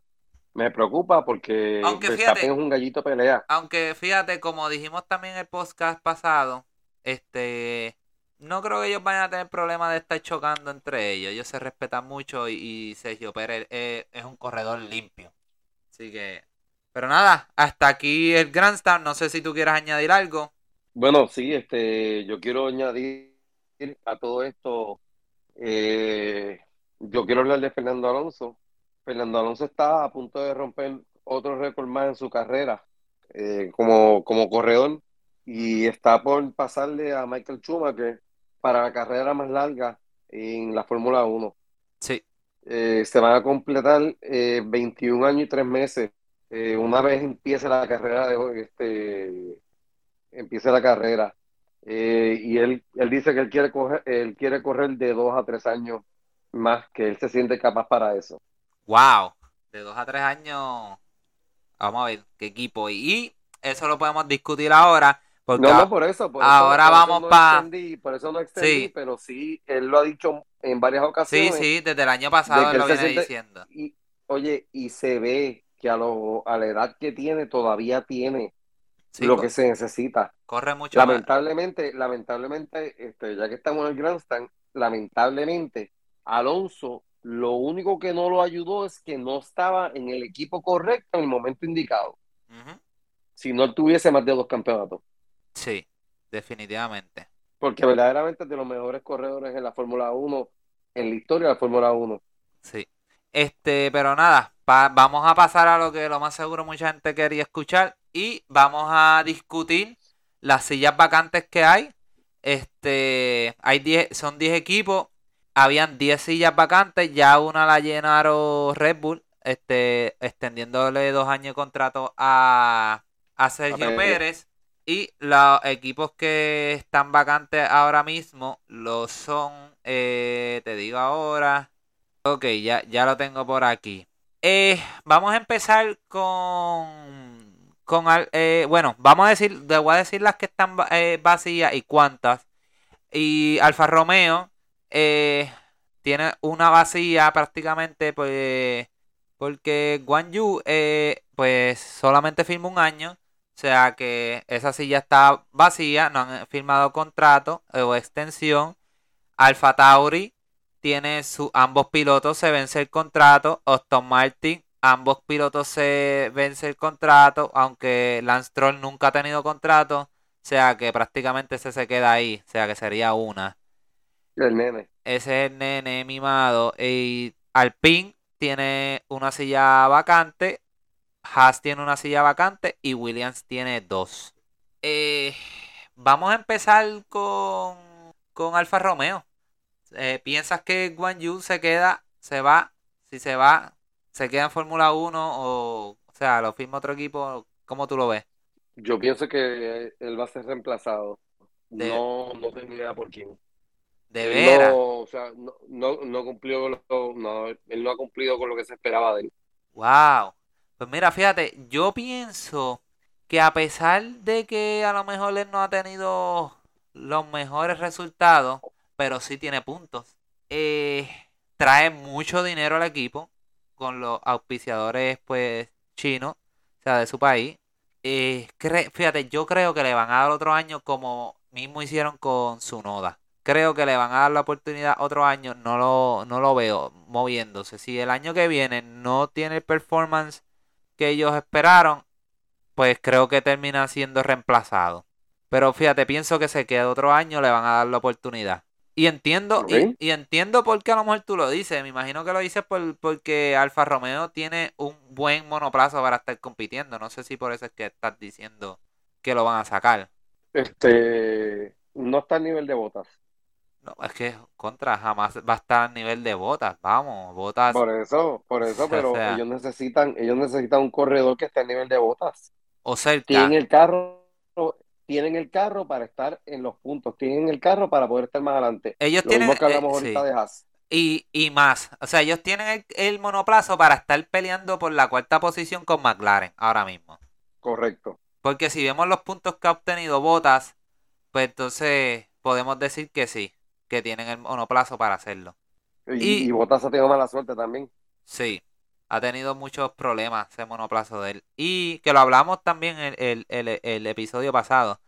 Me preocupa porque aunque fíjate, es un gallito pelea. Aunque fíjate, como dijimos también en el podcast pasado, este no creo que ellos vayan a tener problemas de estar chocando entre ellos. Ellos se respetan mucho y, Sergio Pérez es, es, un corredor limpio. Así que. Pero nada, hasta aquí el Grandstand. No sé si tú quieras añadir algo. Bueno, sí, este, yo quiero añadir a todo esto, eh, yo quiero hablar de Fernando Alonso. Fernando Alonso está a punto de romper otro récord más en su carrera eh, como, como corredor y está por pasarle a Michael Schumacher para la carrera más larga en la Fórmula 1. Sí. Eh, se van a completar 21 años y 3 meses una vez empiece la carrera de este empiece la carrera. Eh, y él, él dice que él quiere, él quiere correr de dos a tres años más, que él se siente capaz para eso. ¡Wow! De dos a tres años. Vamos a ver qué equipo. Y, eso lo podemos discutir ahora. Porque no, no, por eso. ahora vamos para. Por eso no extendí, sí. pero sí, él lo ha dicho en varias ocasiones. Sí, sí, desde el año pasado él lo viene diciendo. Y, oye, y se ve que a, lo, a la edad que tiene todavía tiene lo que se necesita. Corre mucho. Lamentablemente, lamentablemente, este, ya que estamos en el Grandstand, lamentablemente, Alonso, lo único que no lo ayudó es que no estaba en el equipo correcto en el momento indicado. Si no tuviese más de dos campeonatos. Sí, definitivamente. Porque verdaderamente es de los mejores corredores en la Fórmula 1, en la historia de la Fórmula 1. Sí. Este, pero nada, vamos a pasar a lo que lo más seguro mucha gente quería escuchar y vamos a discutir las sillas vacantes que hay. Este, hay 10, son 10 equipos, habían 10 sillas vacantes, ya una la llenaron Red Bull, este, extendiéndole dos años de contrato a, a Sergio Pérez. Y los equipos que están vacantes ahora mismo lo son, eh, te digo ahora. Ok, ya, ya lo tengo por aquí. Eh, vamos a empezar con con eh, bueno, vamos a decir, le voy a decir las que están eh, vacías y cuántas. Y Alfa Romeo eh, tiene una vacía prácticamente pues porque Guan Yu eh, pues solamente firma un año, o sea que esa silla está vacía, no han firmado contrato o extensión. Alfa Tauri tiene su ambos pilotos se vence el contrato, Aston Martin ambos pilotos se vence el contrato, aunque Lance Troll nunca ha tenido contrato, o sea que prácticamente ese se queda ahí, o sea que sería una. El nene. Ese es el nene mimado. Y Alpine tiene una silla vacante, Haas tiene una silla vacante y Williams tiene dos. Eh, vamos a empezar con, con Alfa Romeo. Eh, ¿Piensas que Guan Yu se queda, se va? Si se va, se queda en Fórmula 1 o, o sea, lo firma otro equipo. ¿Cómo tú lo ves? Yo pienso que él va a ser reemplazado. De- No, no tengo idea por quién. De veras. No, o sea, no, no, no cumplió lo, no, él no ha cumplido con lo que se esperaba de él. Wow. Pues mira, fíjate, yo pienso que a pesar de que a lo mejor él no ha tenido los mejores resultados, pero sí tiene puntos, eh, trae mucho dinero al equipo con los auspiciadores pues chinos, o sea, de su país. Eh, fíjate, yo creo que le van a dar otro año como mismo hicieron con Tsunoda. Creo que le van a dar la oportunidad otro año, no lo, no lo veo moviéndose. Si el año que viene no tiene el performance que ellos esperaron, pues creo que termina siendo reemplazado. Pero fíjate, pienso que se queda otro año, le van a dar la oportunidad. Y entiendo, y, entiendo por qué a lo mejor tú lo dices. Me imagino que lo dices por, porque Alfa Romeo tiene un buen monoplazo para estar compitiendo. No sé si por eso es que estás diciendo que lo van a sacar. Este, no está al nivel de botas. No, es que contra jamás va a estar al nivel de botas. Vamos, botas. Por eso, por eso, (laughs) O pero sea. ellos necesitan, ellos necesitan un corredor que esté al nivel de botas. O cerca. Tienen el carro, tienen el carro para estar en los puntos, tienen el carro para poder estar más adelante. Ellos Lo tienen. mismo que hablamos eh, ahorita sí. de Haas. Y, y más. O sea, ellos tienen el, el monoplazo para estar peleando por la cuarta posición con McLaren ahora mismo. Correcto. Porque si vemos los puntos que ha obtenido Bottas, pues entonces podemos decir que sí, que tienen el monoplazo para hacerlo. Y, Y- y Bottas ha tenido mala suerte también. Sí, ha tenido muchos problemas ese monoplazo de él. Y que lo hablamos también en el, el- el- episodio pasado.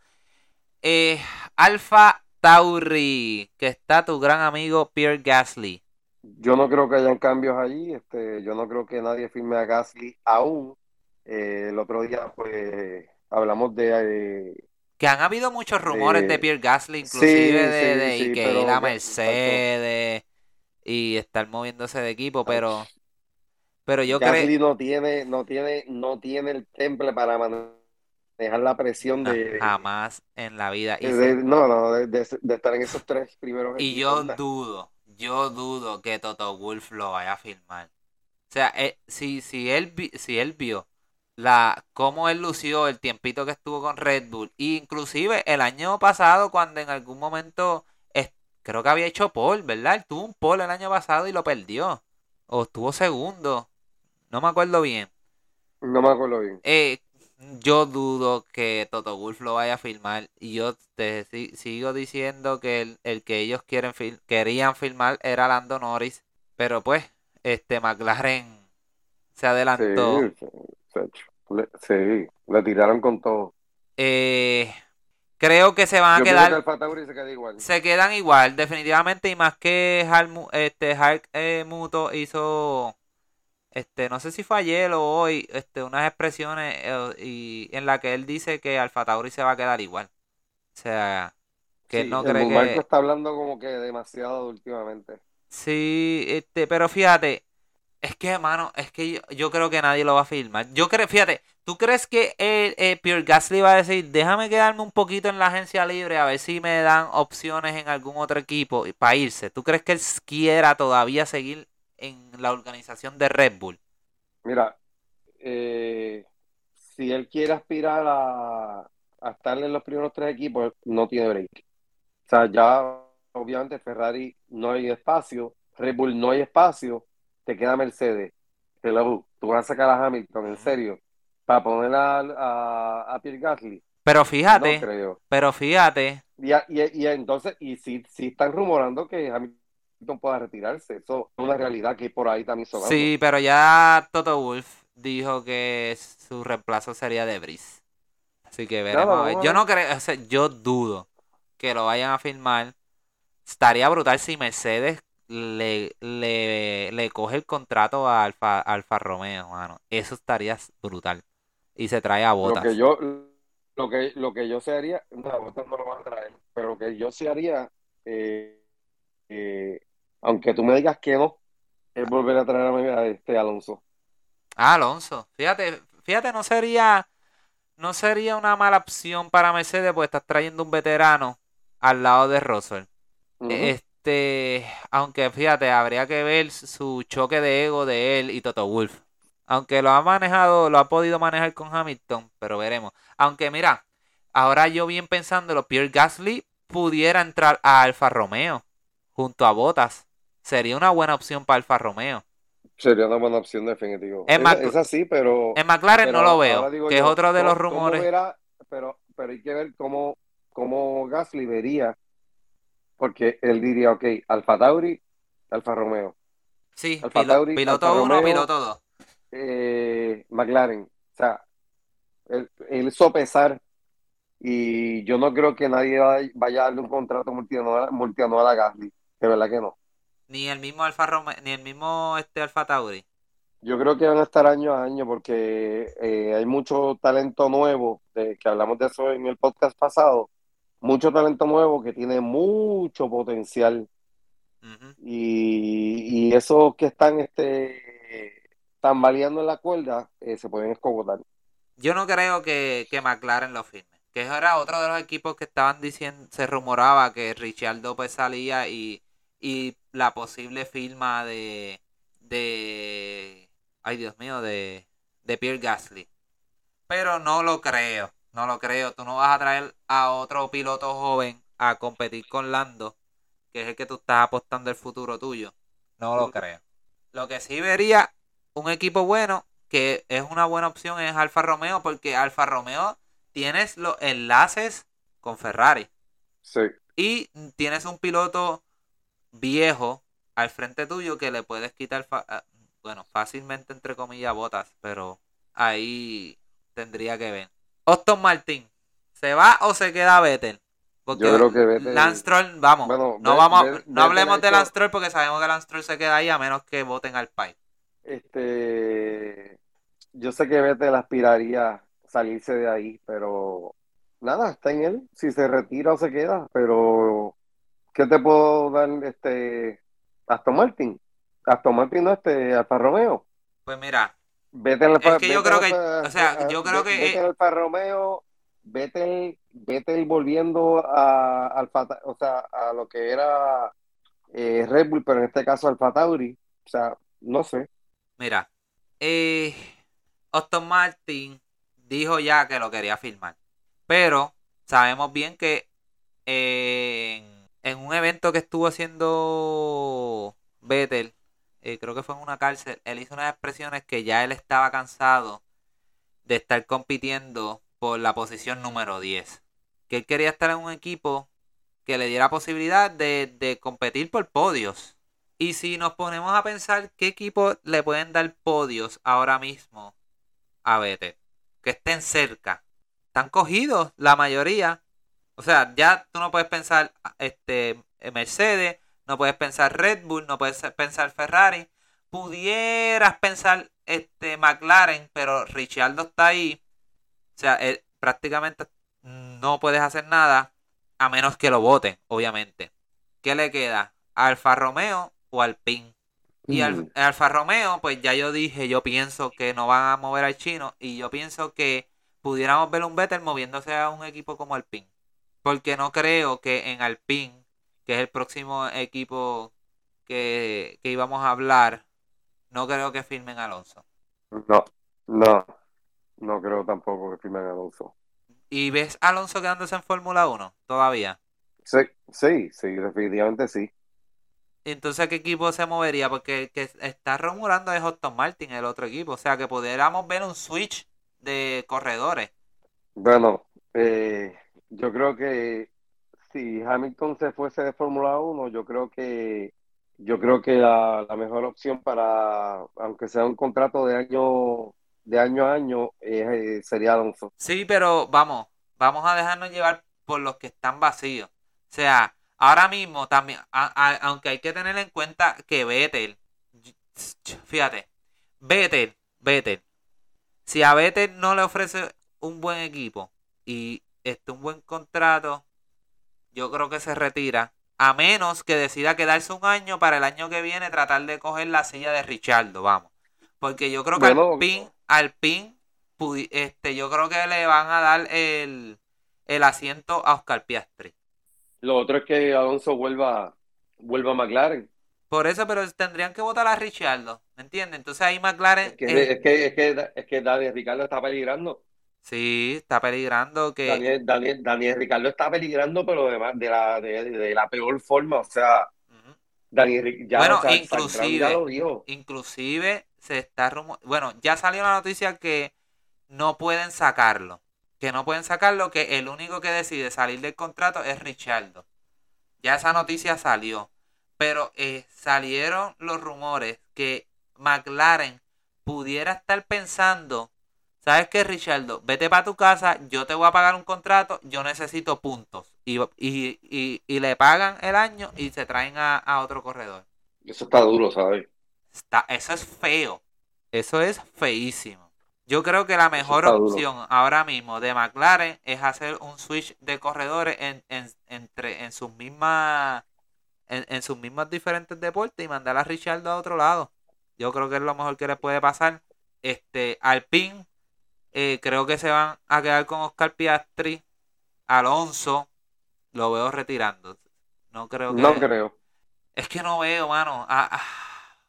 Eh, Alfa Tauri, que está tu gran amigo Pierre Gasly. Yo no creo que hayan cambios allí. Este, yo no creo que nadie firme a Gasly aún. Eh, el otro día, pues, hablamos de eh, Que han habido muchos rumores de Pierre Gasly, inclusive de, sí, de sí, que ir a Mercedes y estar moviéndose de equipo, pero, pero yo creo Gasly no tiene, no tiene, no tiene el temple para manejar la presión de, jamás en la vida. Y, de- no, no, de, estar en esos tres primeros y yo dudo, yo dudo que Toto Wolf lo vaya a firmar. O sea, eh, si, si él si él vio la cómo él lució el tiempito que estuvo con Red Bull, e inclusive el año pasado cuando en algún momento es- creo que había hecho pole, ¿verdad? Él tuvo un pole el año pasado y lo perdió. O estuvo segundo. No me acuerdo bien. No me acuerdo bien. Eh, yo dudo que Toto Wolf lo vaya a filmar. Y yo te si- sigo diciendo que el, el que ellos quieren fil- querían filmar era Lando Norris. Pero pues, este McLaren se adelantó. Sí, sí, sí, le, sí, le tiraron con todo. Eh, creo que se van a Yo pienso que quedar. Se queda igual. Se quedan igual, definitivamente. Y más que Harmu- este, Hark eh, Muto hizo. Este, no sé si fue ayer o hoy, este, unas expresiones eh, y en la que él dice que Alfa Tauri se va a quedar igual. O sea, que Sí, no el cree que. está hablando como que demasiado últimamente. Sí, este, pero fíjate, es que, hermano, es que yo, creo que nadie lo va a filmar. Yo creo, fíjate, ¿tú crees que el, eh, Pierre Gasly va a decir, déjame quedarme un poquito en la agencia libre a ver si me dan opciones en algún otro equipo para irse? ¿Tú crees que él quiera todavía seguir en la organización de Red Bull? Mira, eh, si él quiere aspirar a, a estar en los primeros tres equipos, no tiene break. O sea, ya obviamente Ferrari no hay espacio, Red Bull no hay espacio, te queda Mercedes. Hello, tú vas a sacar a Hamilton, en serio, para poner a, a, a Pierre Gasly. Pero No fíjate, creo. pero fíjate, Y, a- y, y entonces, y si, si están rumorando que Hamilton pueda retirarse. Eso es una realidad que por ahí también sonando. Sí, pero ya Toto Wolf dijo que su reemplazo sería de Brice. Así que veremos. A ver. Yo no creo, o sea, yo dudo que lo vayan a firmar. Estaría brutal si Mercedes le, le, le coge el contrato a Alfa, Alfa Romeo, mano. Eso estaría brutal. Y se trae a Lo Botas. que yo, lo que, lo que yo se haría, no, Bottas no lo van a traer, pero lo que yo se haría, eh, eh, aunque tú me digas que no, es volver a traer a, este Alonso. Ah, Alonso. Fíjate, fíjate, no sería, no sería una mala opción para Mercedes, porque estás trayendo un veterano al lado de Russell. Este, aunque fíjate, habría que ver su choque de ego de él y Toto Wolf. Aunque lo ha manejado, lo ha podido manejar con Hamilton, pero veremos. Aunque mira, ahora yo bien pensándolo, Pierre Gasly pudiera entrar a Alfa Romeo junto a Bottas. Sería una buena opción para Alfa Romeo. Sería una buena opción definitivo. En Esa, Mac- esa sí, pero, En McLaren pero no lo veo, que es otro de los ¿cómo- cómo rumores. verá? pero, pero hay que ver cómo, cómo Gasly vería, porque él diría, ok, Alfa Tauri, Alfa Romeo, Sí, Alfa pilo- Tauri, piloto Alfa 1, Romeo. piloto 2. eh, McLaren. O sea, él, él hizo pesar y yo no creo que nadie va- vaya a darle un contrato multianual, multianual a Gasly. De verdad que no. Ni el mismo Alfa Romeo, ni el mismo este Alfa Tauri. Yo creo que van a estar año a año porque eh, hay mucho talento nuevo, de, que hablamos de eso en el podcast pasado, mucho talento nuevo que tiene mucho potencial y, y esos que están este, tambaleando en la cuerda eh, se pueden escogotar. Yo no creo que, que McLaren lo firme. Que era otro de los equipos que estaban diciendo, se rumoraba que Ricciardo pues salía y, y la posible firma de, de, ay Dios mío, de, de Pierre Gasly. Pero no lo creo, no lo creo. Tú no vas a traer a otro piloto joven a competir con Lando, que es el que tú estás apostando el futuro tuyo. No lo creo. Lo que sí vería un equipo bueno, que es una buena opción, es Alfa Romeo, porque Alfa Romeo tienes los enlaces con Ferrari. Sí. Y tienes un piloto viejo al frente tuyo que le puedes quitar, fa- ah, bueno, fácilmente entre comillas botas, pero ahí tendría que ver. Austin Martin, ¿se va o se queda Vettel? Porque Yo creo que Vettel- Lance Stroll, vamos, Bueno, no vamos, no hablemos ha de Lance Stroll porque sabemos que Lance Stroll se queda ahí a menos que voten al país. Este, yo sé que Vettel aspiraría a salirse de ahí, pero nada, está en él, si se retira o se queda, pero ¿qué te puedo dar este Aston Martin? Aston Martin no este Alfa Romeo. Pues mira, Vettel Es que yo creo que- o sea, yo creo que- Vettel Alfa Romeo, Vettel, Vettel volviendo a Alfa, o sea, a lo que era eh, Red Bull, pero en este caso Alfa Tauri, o sea, no sé. Mira, eh, Austin Martin dijo ya que lo quería firmar. Pero sabemos bien que eh, en, en un evento que estuvo haciendo Vettel, eh, creo que fue en una cárcel, él hizo unas expresiones que ya él estaba cansado de estar compitiendo por la posición número 10. Que él quería estar en un equipo que le diera posibilidad de, de competir por podios. Y si nos ponemos a pensar qué equipo le pueden dar podios ahora mismo a Vettel, que estén cerca, están cogidos la mayoría. O sea, ya tú no puedes pensar este Mercedes, no puedes pensar Red Bull, no puedes pensar Ferrari. Pudieras pensar este McLaren, pero Ricciardo está ahí. O sea, él prácticamente no puedes hacer nada a menos que lo voten, obviamente. ¿Qué le queda? Alfa Romeo o Alpine. Y al, Alfa Romeo, pues ya yo dije, yo pienso que no van a mover al chino y yo pienso que pudiéramos ver un Vettel moviéndose a un equipo como Alpine. Porque no creo que en Alpine, que es el próximo equipo que, que íbamos a hablar, no creo que firmen Alonso. No, no, no creo tampoco que firmen Alonso. ¿Y ves a Alonso quedándose en Fórmula 1 todavía? Sí, sí, sí, definitivamente sí. Entonces, ¿qué equipo se movería? Porque el que está rumorando es Aston Martin, el otro equipo. O sea, que pudiéramos ver un switch de corredores. Bueno, eh, yo creo que si Hamilton se fuese de Fórmula 1, yo creo que Yo creo que la, la mejor opción para, aunque sea un contrato de año, de año a año, eh, sería Alonso. Sí, pero vamos, vamos a dejarnos llevar por los que están vacíos. O sea, ahora mismo también, a- aunque hay que tener en cuenta que Vettel, fíjate, Vettel, Vettel, si a Vettel no le ofrece un buen equipo y este un buen contrato, yo creo que se retira. A menos que decida quedarse un año para el año que viene tratar de coger la silla de Richardo, vamos. Porque yo creo que Bueno, al PIN, al PIN, pudi- este, yo creo que le van a dar el, el asiento a Oscar Piastri. Lo otro es que Alonso vuelva, vuelva a McLaren. Por eso, pero tendrían que votar a Richardo, ¿me entiendes? Entonces ahí McLaren, Es que, eh, es que, es que, es que Ricardo está peligrando. Sí, está peligrando que... Daniel, Daniel, Daniel Ricardo está peligrando, pero de, de la, de, de la peor forma. O sea. Daniel ya, Bueno, o sea, Zak inclusive- ya lo dijo. Inclusive se está rumo- Bueno, ya salió la noticia que no pueden sacarlo. Que no pueden sacarlo, que el único que decide salir del contrato es Richardo. Ya esa noticia salió. Pero eh, salieron los rumores que McLaren pudiera estar pensando, ¿sabes qué, Richardo? Vete para tu casa, yo te voy a pagar un contrato, yo necesito puntos. Y, y, y, y le pagan el año y se traen a, a otro corredor. Eso está duro, ¿sabes? Está, eso es feo. Eso es feísimo. Yo creo que la mejor duro. opción ahora mismo de McLaren es hacer un switch de corredores en, en, entre, en sus mismas en, en sus mismos diferentes deportes y mandar a Richardo a otro lado. Yo creo que es lo mejor que le puede pasar. Este, Alpine, eh, creo que se van a quedar con Oscar Piastri. Alonso, lo veo retirando. No creo que. No creo, Es que no veo, mano. Ah, ah.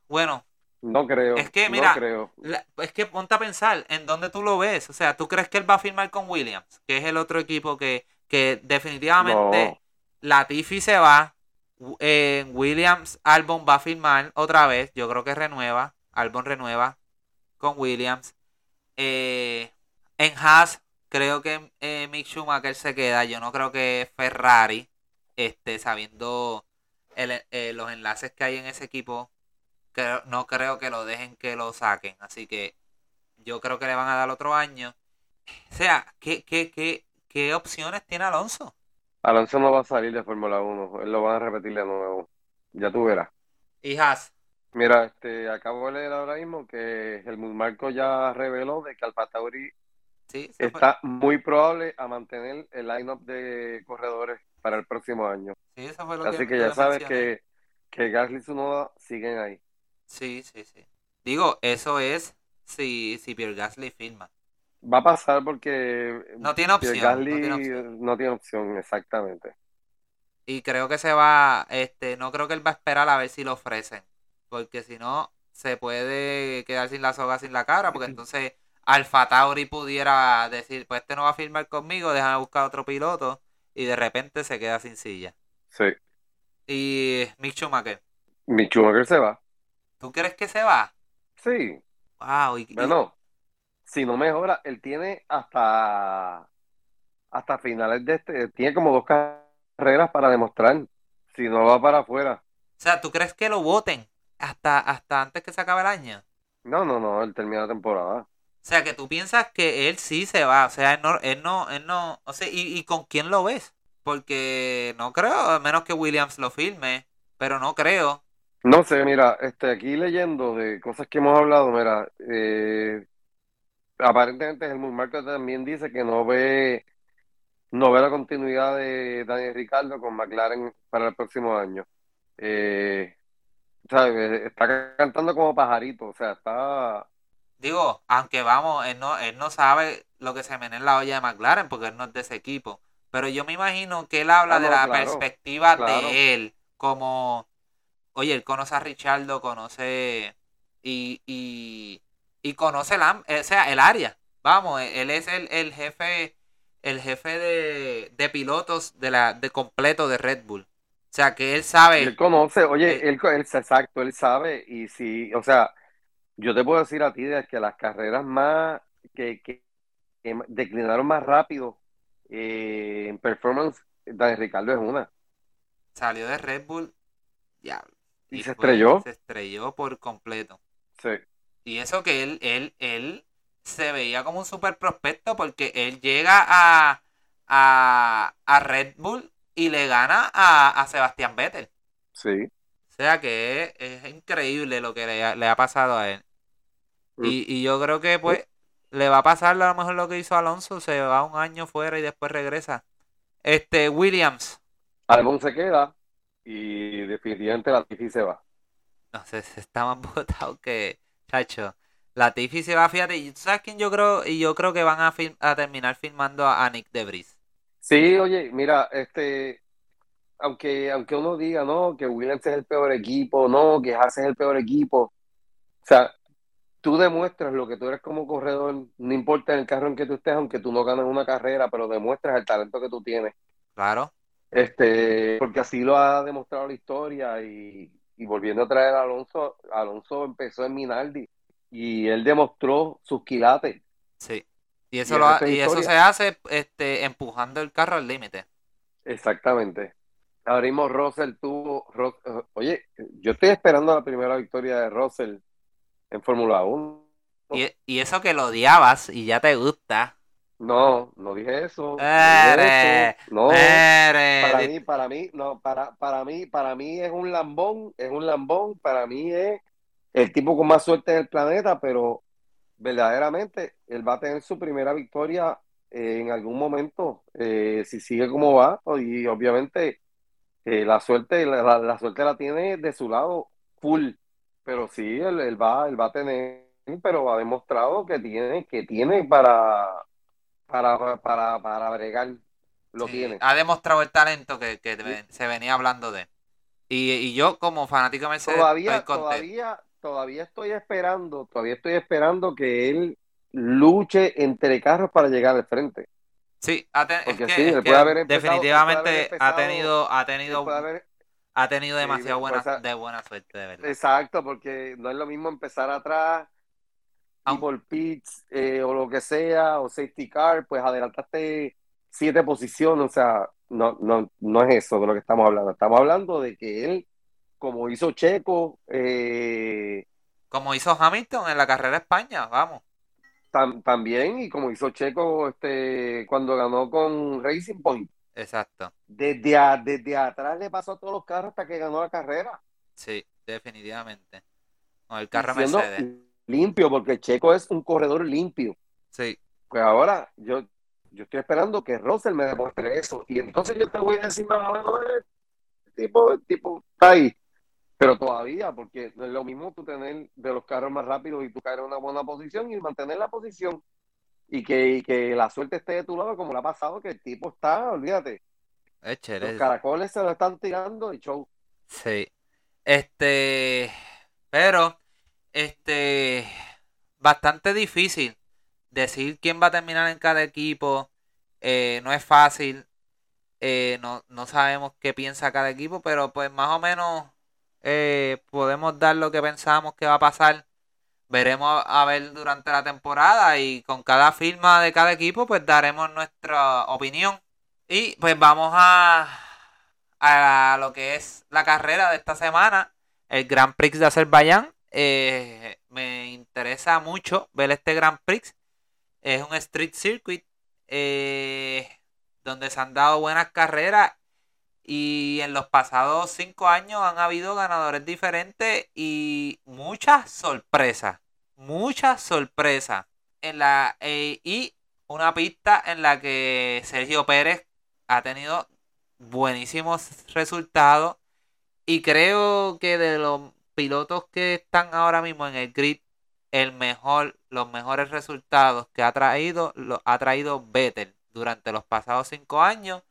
Bueno, no creo. Es que, no mira, creo. la- es que ponte a pensar en dónde tú lo ves. O sea, ¿tú crees que él va a firmar con Williams? Que es el otro equipo que, que definitivamente No. Latifi se va. Eh, Williams, Albon va a firmar otra vez. Yo creo que renueva. Albon renueva con Williams. Eh, en Haas, creo que eh, Mick Schumacher se queda. Yo no creo que Ferrari, este, sabiendo el- eh, los enlaces que hay en ese equipo, creo- no creo que lo dejen que lo saquen. Así que yo creo que le van a dar otro año. O sea, ¿qué, qué, qué, qué opciones tiene Alonso? Alonso no va a salir de Fórmula 1. Él lo van a repetir de nuevo. Ya tú verás. Y Haas. Mira, este, acabo de leer ahora mismo que Helmut Marko ya reveló de que Alfa Tauri Sí, fue. está muy probable a mantener el line-up de corredores para el próximo año. Sí, eso fue lo Así que ya sabes mencioné. que, que Gasly y Tsunoda siguen ahí. Sí, sí, sí. Digo, eso es si, si Pierre Gasly firma. Va a pasar porque No tiene Pierre opción, no Gasly tiene opción. no tiene opción, exactamente. Y creo que se va, este, no creo que él va a esperar a ver si lo ofrecen. Porque si no, se puede quedar sin la soga, sin la cabra. Porque entonces Alfa Tauri pudiera decir, pues este no va a firmar conmigo, déjame buscar otro piloto. Y de repente se queda sin silla. Sí. Y Mick Schumacher, Mi Schumacher se va. ¿tú crees que se va? Sí. Wow, y, y- Bueno, si no mejora, él tiene hasta, hasta finales de este, tiene como dos carreras para demostrar. Si no va para afuera. o sea, ¿tú crees que lo voten hasta, hasta antes que se acabe el año? No, no, no, él termina la temporada. O sea, que tú piensas que él sí se va. O sea, él no, él no, él no. O sea, ¿y, y con quién lo ves? Porque no creo, a menos que Williams lo firme. Pero no creo. No sé, mira, este, aquí leyendo de cosas que hemos hablado, mira, eh, aparentemente Helmut Marko también dice que no ve, no ve la continuidad de Daniel Ricciardo con McLaren para el próximo año. Eh, ¿sabes? Está cantando como pajarito, o sea, está, Digo, aunque vamos, él no, él no sabe lo que se menea en la olla de McLaren porque él no es de ese equipo. Pero yo me imagino que él habla Ah, de la claro, perspectiva claro. de él. Como, oye, él conoce a Richardo, conoce y, y, y conoce el, am- o sea, el área. Vamos, e, él es el, el jefe, el jefe de, de pilotos de la, de completo de Red Bull. O sea, que él Y sabe. él conoce, oye, él, él, exacto, él sabe, y si, o sea, yo te puedo decir a ti de que las carreras más, que, que, que declinaron más rápido eh, en performance, Daniel Ricardo es una. salió de Red Bull. Diablo. Y, se estrelló. Se estrelló por completo. Sí. Y eso que él, él, él se veía como un super prospecto porque él llega a, a, Red Bull y le gana a, Sebastián Vettel. Sí. O sea que es, increíble lo que le, ha pasado a él. Mm. Y, yo creo que pues le va a pasar a lo mejor lo que hizo Alonso, se va un año fuera y después regresa. Este, Williams. Albon se queda y definitivamente la Tiffy se va. No sé, se (laughs) está más botado que, chacho. La Tiffy se va, fíjate, y ¿sabes quién yo creo? Y yo creo que van a, a terminar filmando a, Nick DeVries. Sí, oye, mira, este, aunque, aunque uno diga, no, que Williams es el peor equipo, no, que Haas es el peor equipo, o sea, tú demuestras lo que tú eres como corredor, no importa en el carro en que tú estés, aunque tú no ganes una carrera, pero demuestras el talento que tú tienes. Claro. Este, porque así lo ha demostrado la historia y, y volviendo a traer a Alonso, Alonso empezó en Minaldi y él demostró sus quilates. Sí. Y eso, lo, y eso se hace este, empujando el carro al límite. Exactamente. Mismo Russell tuvo. oye, yo estoy esperando la primera victoria de Russell en Fórmula 1. Y, y, eso que lo odiabas y ya te gusta. No, no dije eso. No, para mí, para mí, no, para, para mí, para mí es un lambón, es un lambón, para mí es el tipo con más suerte en el planeta, pero verdaderamente él va a tener su primera victoria eh, en algún momento, eh, si sigue como va, y obviamente eh, la suerte, la, suerte la tiene de su lado full, pero sí, él, va, él va a tener, pero ha demostrado que tiene, que tiene para, para, para, para bregar, lo tiene. Ha demostrado el talento que, se venía hablando de. Y, y yo como fanático me todavía, todavía, todavía estoy esperando, todavía estoy esperando que él luche entre carros para llegar al frente. Sí, definitivamente ha tenido, ha tenido, ha tenido demasiado buena, de buena suerte, de verdad. Exacto, porque no es lo mismo empezar atrás y por pits eh, o lo que sea, o safety car, pues adelantaste siete posiciones, o sea, no, no, no es eso de lo que estamos hablando. Estamos hablando de que él como hizo Checo. Eh, como hizo Hamilton en la carrera España, vamos. también, y como hizo Checo este, cuando ganó con Racing Point. Exacto. Desde, desde atrás le pasó a todos los carros hasta que ganó la carrera. Sí, definitivamente. Con el carro Mercedes. Limpio, porque Checo es un corredor limpio. Sí. Pues ahora yo, yo estoy esperando que Russell me demuestre eso. Y entonces yo te voy a decir, el tipo, el tipo está ahí. Pero todavía, porque es lo mismo tú tener de los carros más rápidos y tú caer en una buena posición y mantener la posición y que, que la suerte esté de tu lado como le ha pasado, que el tipo está, olvídate. Los caracoles se lo están tirando y show. Sí. Este, pero, este, bastante difícil decir quién va a terminar en cada equipo. Eh, no es fácil. Eh, no, no sabemos qué piensa cada equipo, pero pues más o menos eh, podemos dar lo que pensamos que va a pasar. Veremos a, ver durante la temporada y con cada firma de cada equipo pues daremos nuestra opinión. Y pues vamos a, a lo que es la carrera de esta semana, el Grand Prix de Azerbaiyán. Eh, me interesa mucho ver este Grand Prix. Es un street circuit eh, donde se han dado buenas carreras y en los pasados cinco años han habido ganadores diferentes y muchas sorpresas. Muchas sorpresas. En la, eh, y una pista en la que Sergio Pérez ha tenido buenísimos resultados. Y creo que de los pilotos que están ahora mismo en el grid, el mejor, los mejores resultados que ha traído, lo ha traído Vettel durante los pasados cinco años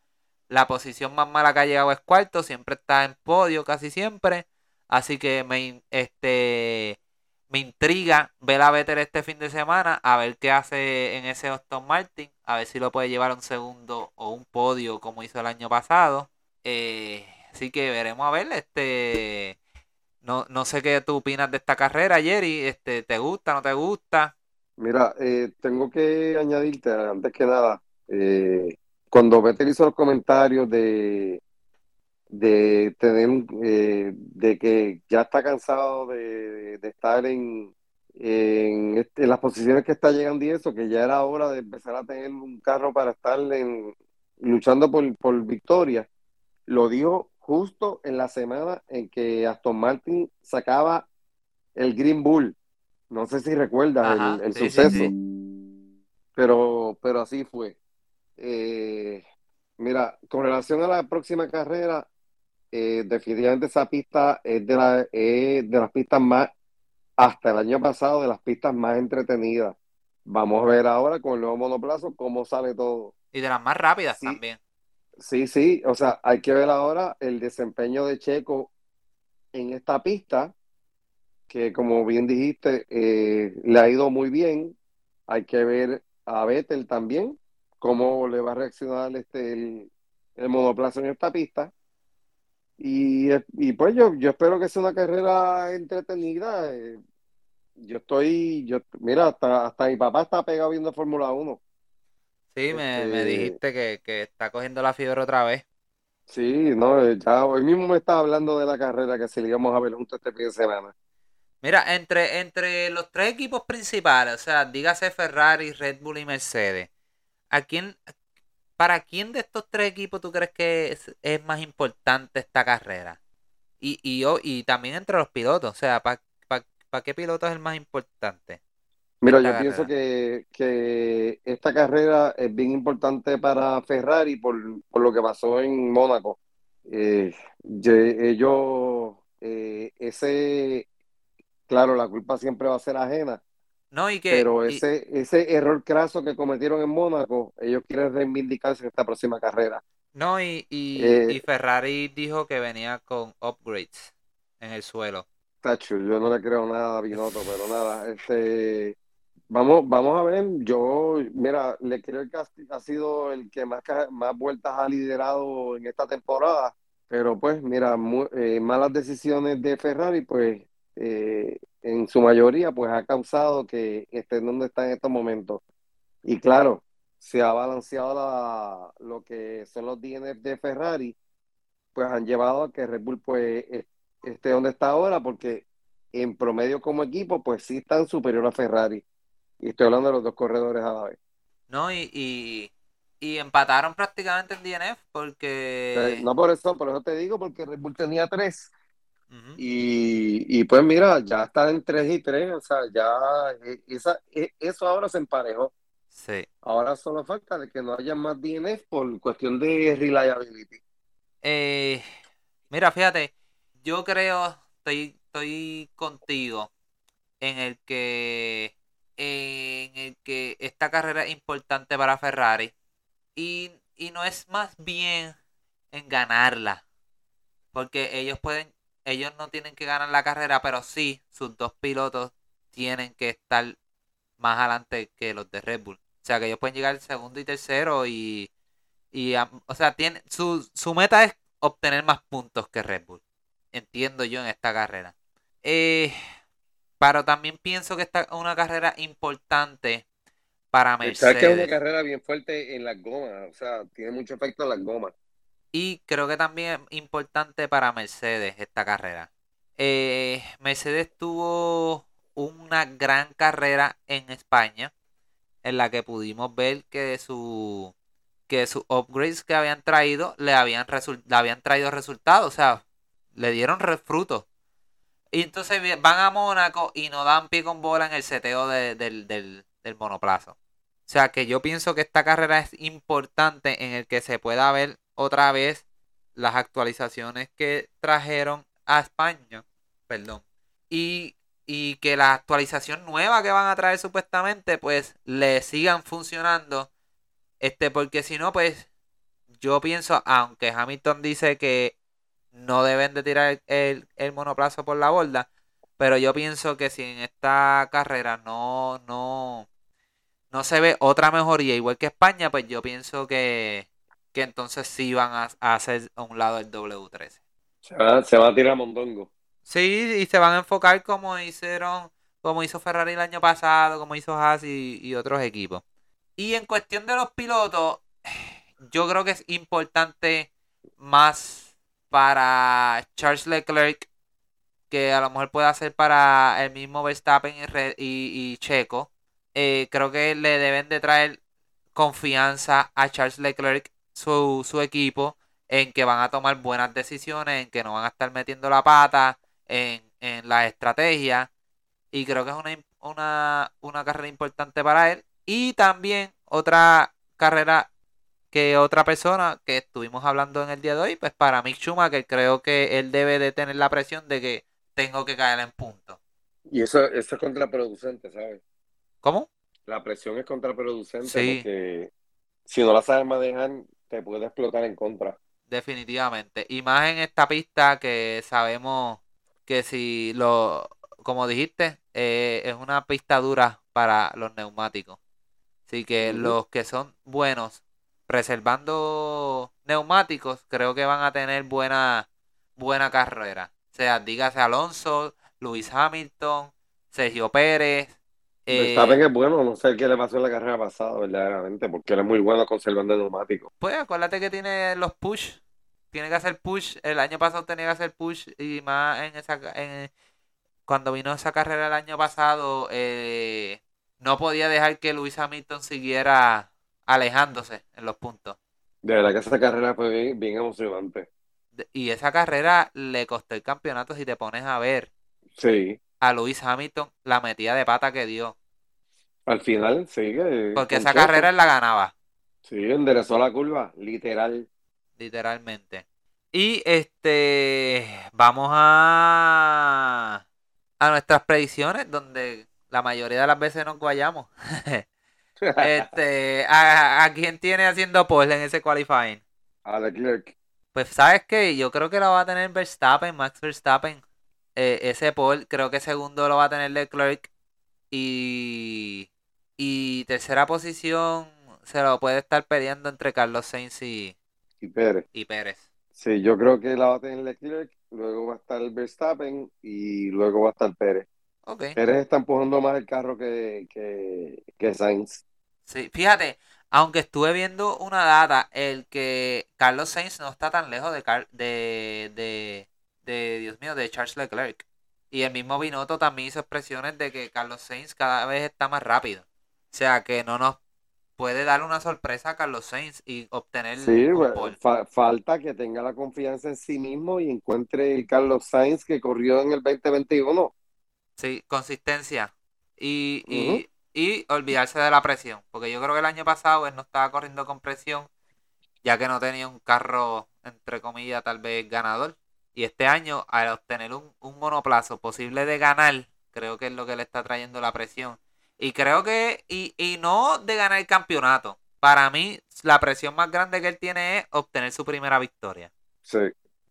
la posición más mala que ha llegado es cuarto, siempre está en podio casi siempre. Así que me, este, me intriga ver a Vettel este fin de semana, a ver qué hace en ese Aston Martin, a ver si lo puede llevar a un segundo o un podio como hizo el año pasado. Eh, así que veremos a ver, este, no, no sé qué tú opinas de esta carrera, Jerry, este, ¿te gusta, no te gusta? Mira, eh, tengo que añadirte, antes que nada, eh, cuando Vettel hizo los comentarios de, de tener, eh, de que ya está cansado de, de estar en, en, este- en las posiciones que está llegando y eso, que ya era hora de empezar a tener un carro para estar en, luchando por, por victoria. Lo dijo justo en la semana en que Aston Martin sacaba el Green Bull. No sé si recuerdas Ajá, el, el sí, sí, suceso, sí. pero, pero así fue. Eh, mira, con relación a la próxima carrera, eh, definitivamente esa pista es de, la, es de las pistas más, hasta el año pasado, de las pistas más entretenidas. Vamos a ver ahora con el nuevo monoplazo cómo sale todo. Y de las más rápidas Sí, también. sí, sí, o sea, hay que ver ahora el desempeño de Checo en esta pista, que como bien dijiste, eh, le ha ido muy bien. Hay que ver a Vettel también, cómo le va a reaccionar este, el, el monoplazo en esta pista. Y, y pues yo, yo espero que sea una carrera entretenida. eh, Yo estoy, yo, mira, hasta, hasta mi papá está pegado viendo Fórmula 1. Sí, me, me Este, dijiste que, que está cogiendo la fiebre otra vez. sí, no, eh, ya hoy mismo me estaba hablando de la carrera que si le íbamos a ver juntos este fin de semana. Mira, entre, entre los tres equipos principales, o sea, dígase Ferrari, Red Bull y Mercedes, ¿a quién, para quién de estos tres equipos tú crees que es, es más importante esta carrera? Y, y, también entre los pilotos, o sea, ¿para qué piloto es el más importante Mira, yo pienso que, que esta carrera es bien importante para Ferrari por, por lo que pasó en Mónaco. Eh, ellos, eh, ese, claro, la culpa siempre va a ser ajena, No, y que, pero y, ese, ese error craso que cometieron en Mónaco, ellos quieren reivindicarse en esta próxima carrera. no, y, y, y Eh, Ferrari dijo que venía con upgrades en el suelo. tacho, yo no le creo nada a Binotto, pero nada, este, vamos, vamos a ver, yo, mira, le creo que ha, ha sido el que más, más vueltas ha liderado en esta temporada, pero pues, mira, eh, malas decisiones de Ferrari, pues, eh, en su mayoría, pues ha causado que estén donde está en estos momentos. Y claro, se ha balanceado la- lo que son los DNF de Ferrari, pues han llevado a que Red Bull pues es- esté donde está ahora, porque en promedio como equipo, pues sí están superior a Ferrari. Y estoy hablando de los dos corredores a la vez. No, y, y, y empataron prácticamente en DNF Eh, porque... No por eso, por eso te digo, porque Red Bull tenía tres. Y, y pues mira, ya están en tres y tres, o sea, ya eh, esa, eh, eso ahora se emparejó. Sí. Ahora solo falta de que no haya más DNF por cuestión de reliability. Eh, mira, fíjate, yo creo, estoy, estoy contigo en el que, en el que esta carrera es importante para Ferrari y, y no es más bien en ganarla, porque ellos pueden, ellos no tienen que ganar la carrera, pero sí, sus dos pilotos tienen que estar más adelante que los de Red Bull. O sea, que ellos pueden llegar segundo y tercero y, y o sea, tiene, su, su meta es obtener más puntos que Red Bull. Entiendo yo en esta carrera. Eh, pero también pienso que esta es una carrera importante para Sabes que es una Mercedes. carrera bien fuerte en las gomas, o sea, tiene mucho efecto en las gomas. Y creo que también es importante para Mercedes esta carrera. Eh, Mercedes tuvo una gran carrera en España, en la que pudimos ver que su que sus upgrades que habían traído le habían, le habían traído resultados, o sea, le dieron frutos. Y entonces van a Mónaco y no dan pie con bola en el seteo de- del, del, del monoplazo. O sea que yo pienso que esta carrera es importante en el que se pueda ver otra vez las actualizaciones que trajeron a España. Perdón. Y, y que la actualización nueva que van a traer supuestamente, pues le sigan funcionando. Este, porque si no, pues yo pienso, aunque Hamilton dice que no deben de tirar el, el monoplazo por la borda, pero yo pienso que si en esta carrera no, no, no se ve otra mejoría igual que España, pues yo pienso que, que entonces sí van a, a hacer a un lado el W13. Se va, se va a tirar mondongo. Sí, y se van a enfocar como hicieron, como hizo Ferrari el año pasado, como hizo Haas y, y otros equipos. Y en cuestión de los pilotos, yo creo que es importante más para Charles Leclerc, que a lo mejor puede hacer para el mismo Verstappen y, Checo. Eh, creo que le deben de traer confianza a Charles Leclerc, su, su equipo, en que van a tomar buenas decisiones, en que no van a estar metiendo la pata en, en la estrategia. Y creo que es una, una, una carrera importante para él. Y también otra carrera que otra persona que estuvimos hablando en el día de hoy, pues para Mick Schumacher creo que él debe de tener la presión de que tengo que caer en punto. Y eso, eso es contraproducente, ¿sabes? ¿Cómo? La presión es contraproducente porque si no la sabes manejar, te puede explotar en contra. Definitivamente. Y más en esta pista que sabemos que si lo, como dijiste, eh, es una pista dura para los neumáticos. Así que los que son buenos reservando neumáticos, creo que van a tener buena, buena carrera. O sea, dígase Alonso, Luis Hamilton, Sergio Pérez. Eh, que es bueno, no sé qué le pasó en la carrera pasada, verdaderamente, porque él es muy bueno conservando neumáticos. Pues acuérdate que tiene los push, tiene que hacer push. El año pasado tenía que hacer push y más en esa. En, cuando vino esa carrera el año pasado, eh, no podía dejar que Luis Hamilton siguiera alejándose en los puntos. De verdad que esa carrera fue bien, emocionante. Y esa carrera le costó el campeonato si te pones a ver. Sí. A Luis Hamilton la metida de pata que dio. Al final, sí. Porque esa carrera él la ganaba. Sí, enderezó la curva, literal. Literalmente. Y este, vamos a, a nuestras predicciones, donde la mayoría de las veces nos guayamos. (laughs) este, ¿a, quién tiene haciendo pole en ese qualifying? A Leclerc. Pues sabes que yo creo que lo va a tener Verstappen, Max Verstappen. Eh, ese pole, creo que segundo lo va a tener Leclerc. Y, y tercera posición se lo puede estar peleando entre Carlos Sainz y, y Pérez. Y Pérez. Sí, yo creo que la va a tener Leclerc, luego va a estar Verstappen y luego va a estar Pérez. Okay. Pérez está empujando más el carro que, que, que Sainz. Sí, fíjate, aunque estuve viendo una data, el que Carlos Sainz no está tan lejos de, de, de, Dios mío, de Charles Leclerc. Y el mismo Binotto también hizo expresiones de que Carlos Sainz cada vez está más rápido. O sea que no nos puede dar una sorpresa a Carlos Sainz y obtener sí, falta que tenga la confianza en sí mismo y encuentre el Carlos Sainz que corrió en el 2021. Sí, consistencia. Y, y, y olvidarse de la presión. Porque yo creo que el año pasado él no estaba corriendo con presión, ya que no tenía un carro, entre comillas, tal vez ganador. Y este año, al obtener un, monoplazo posible de ganar, creo que es lo que le está trayendo la presión. Y creo que, y, y no de ganar el campeonato. Para mí, la presión más grande que él tiene es obtener su primera victoria. Sí.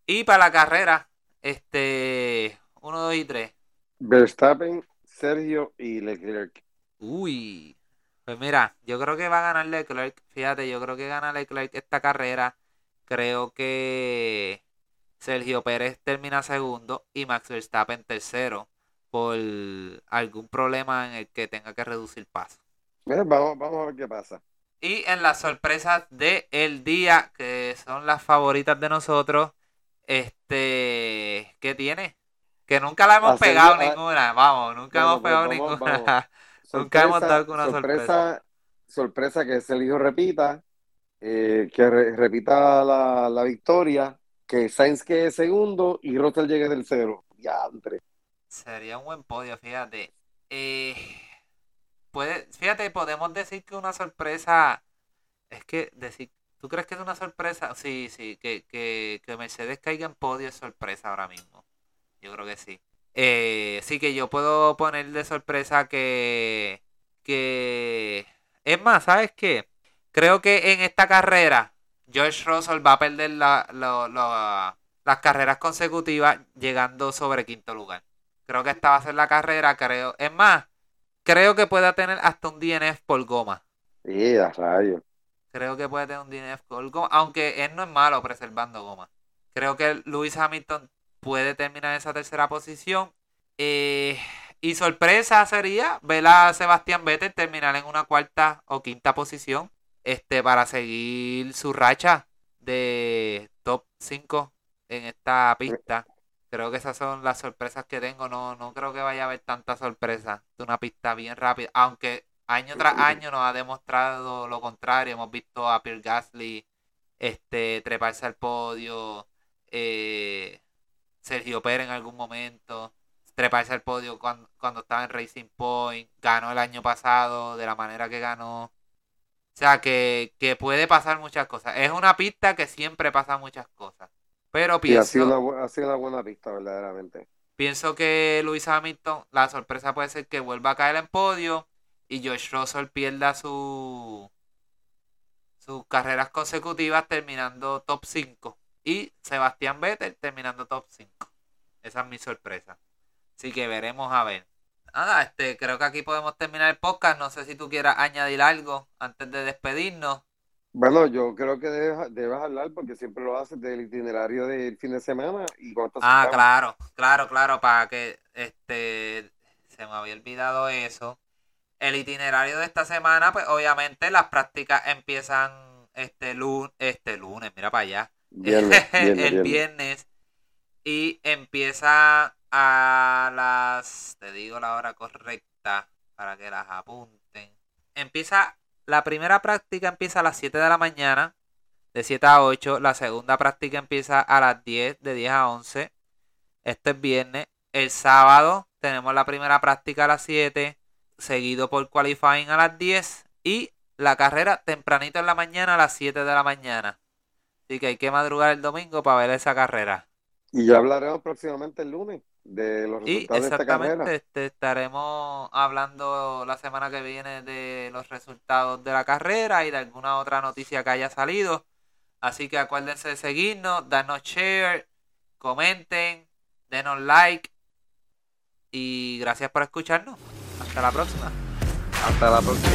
Y para la carrera, este, 1, 2 y 3. Verstappen, Sergio y Leclerc. Uy. Pues mira, yo creo que va a ganar Leclerc. Fíjate, yo creo que gana Leclerc esta carrera. Creo que Sergio Pérez termina segundo y Max Verstappen tercero por algún problema en el que tenga que reducir paso. vamos, vamos a ver qué pasa. Y en las sorpresas del el día, que son las favoritas de nosotros, este, ¿qué tiene? Que nunca la hemos pegado ninguna, vamos, nunca hemos pegado ninguna. (laughs) Nunca hemos dado una sorpresa. Sorpresa, que ese hijo repita, eh, que repita la, victoria, que Sainz quede segundo y Russell llegue del cero. Ya, entre. Sería un buen podio, fíjate. Eh, puede, fíjate, podemos decir que una sorpresa. Es que decir, ¿tú crees que es una sorpresa? Sí, sí, que, que, que Mercedes caiga en podio es sorpresa ahora mismo. Yo creo que sí. Eh, sí que yo puedo poner de sorpresa que, que... Es más, ¿sabes qué? Creo que en esta carrera George Russell va a perder la, las carreras consecutivas llegando sobre quinto lugar. Creo que esta va a ser la carrera, creo. Es más, creo que puede tener hasta un DNF por goma. Sí, a rayo. Creo que puede tener un DNF por goma, aunque él no es malo preservando goma. Creo que Lewis Hamilton puede terminar en esa tercera posición. Eh, y sorpresa sería ver a Sebastián Vettel terminar en una cuarta o quinta posición este, para seguir su racha de top 5 en esta pista. Creo que esas son las sorpresas que tengo. No, no creo que vaya a haber tanta sorpresa de una pista bien rápida. Aunque año tras año nos ha demostrado lo contrario. Hemos visto a Pierre Gasly este, treparse al podio. Eh, Sergio Pérez en algún momento. Treparse al podio cuando, cuando estaba en Racing Point. Ganó el año pasado de la manera que ganó. O sea que, que puede pasar muchas cosas. Es una pista que siempre pasa muchas cosas. Pero pienso. ha, sido una, ha sido una buena pista, verdaderamente. Pienso que Luis Hamilton, la sorpresa puede ser que vuelva a caer en podio y George Russell pierda su sus carreras consecutivas terminando top 5 y Sebastián Vettel terminando top 5. Esa es mi sorpresa. Así que veremos a ver. Nada, este, creo que aquí podemos terminar el podcast. No sé si tú quieras añadir algo antes de despedirnos. Bueno, yo creo que debes, hablar porque siempre lo haces del itinerario del fin de semana y Ah, claro, claro, claro, para que este se me había olvidado eso. El itinerario de esta semana, pues obviamente las prácticas empiezan este lunes, este lunes, mira para allá. (laughs) el viernes y empieza a las te digo la hora correcta para que las apunten. Empieza la primera práctica empieza a las 7 de la mañana, de 7 a 8. La segunda práctica empieza a las 10, de 10 a 11. Este es viernes. El sábado tenemos la primera práctica a las 7, seguido por qualifying a las 10 y la carrera tempranito en la mañana a las 7 de la mañana. Así que hay que madrugar el domingo para ver esa carrera. Y ya hablaremos próximamente el lunes de los resultados y exactamente, de esta carrera. Este, estaremos hablando la semana que viene de los resultados de la carrera y de alguna otra noticia que haya salido. Así que acuérdense de seguirnos, danos share, comenten, denos like y gracias por escucharnos. Hasta la próxima. Hasta la próxima.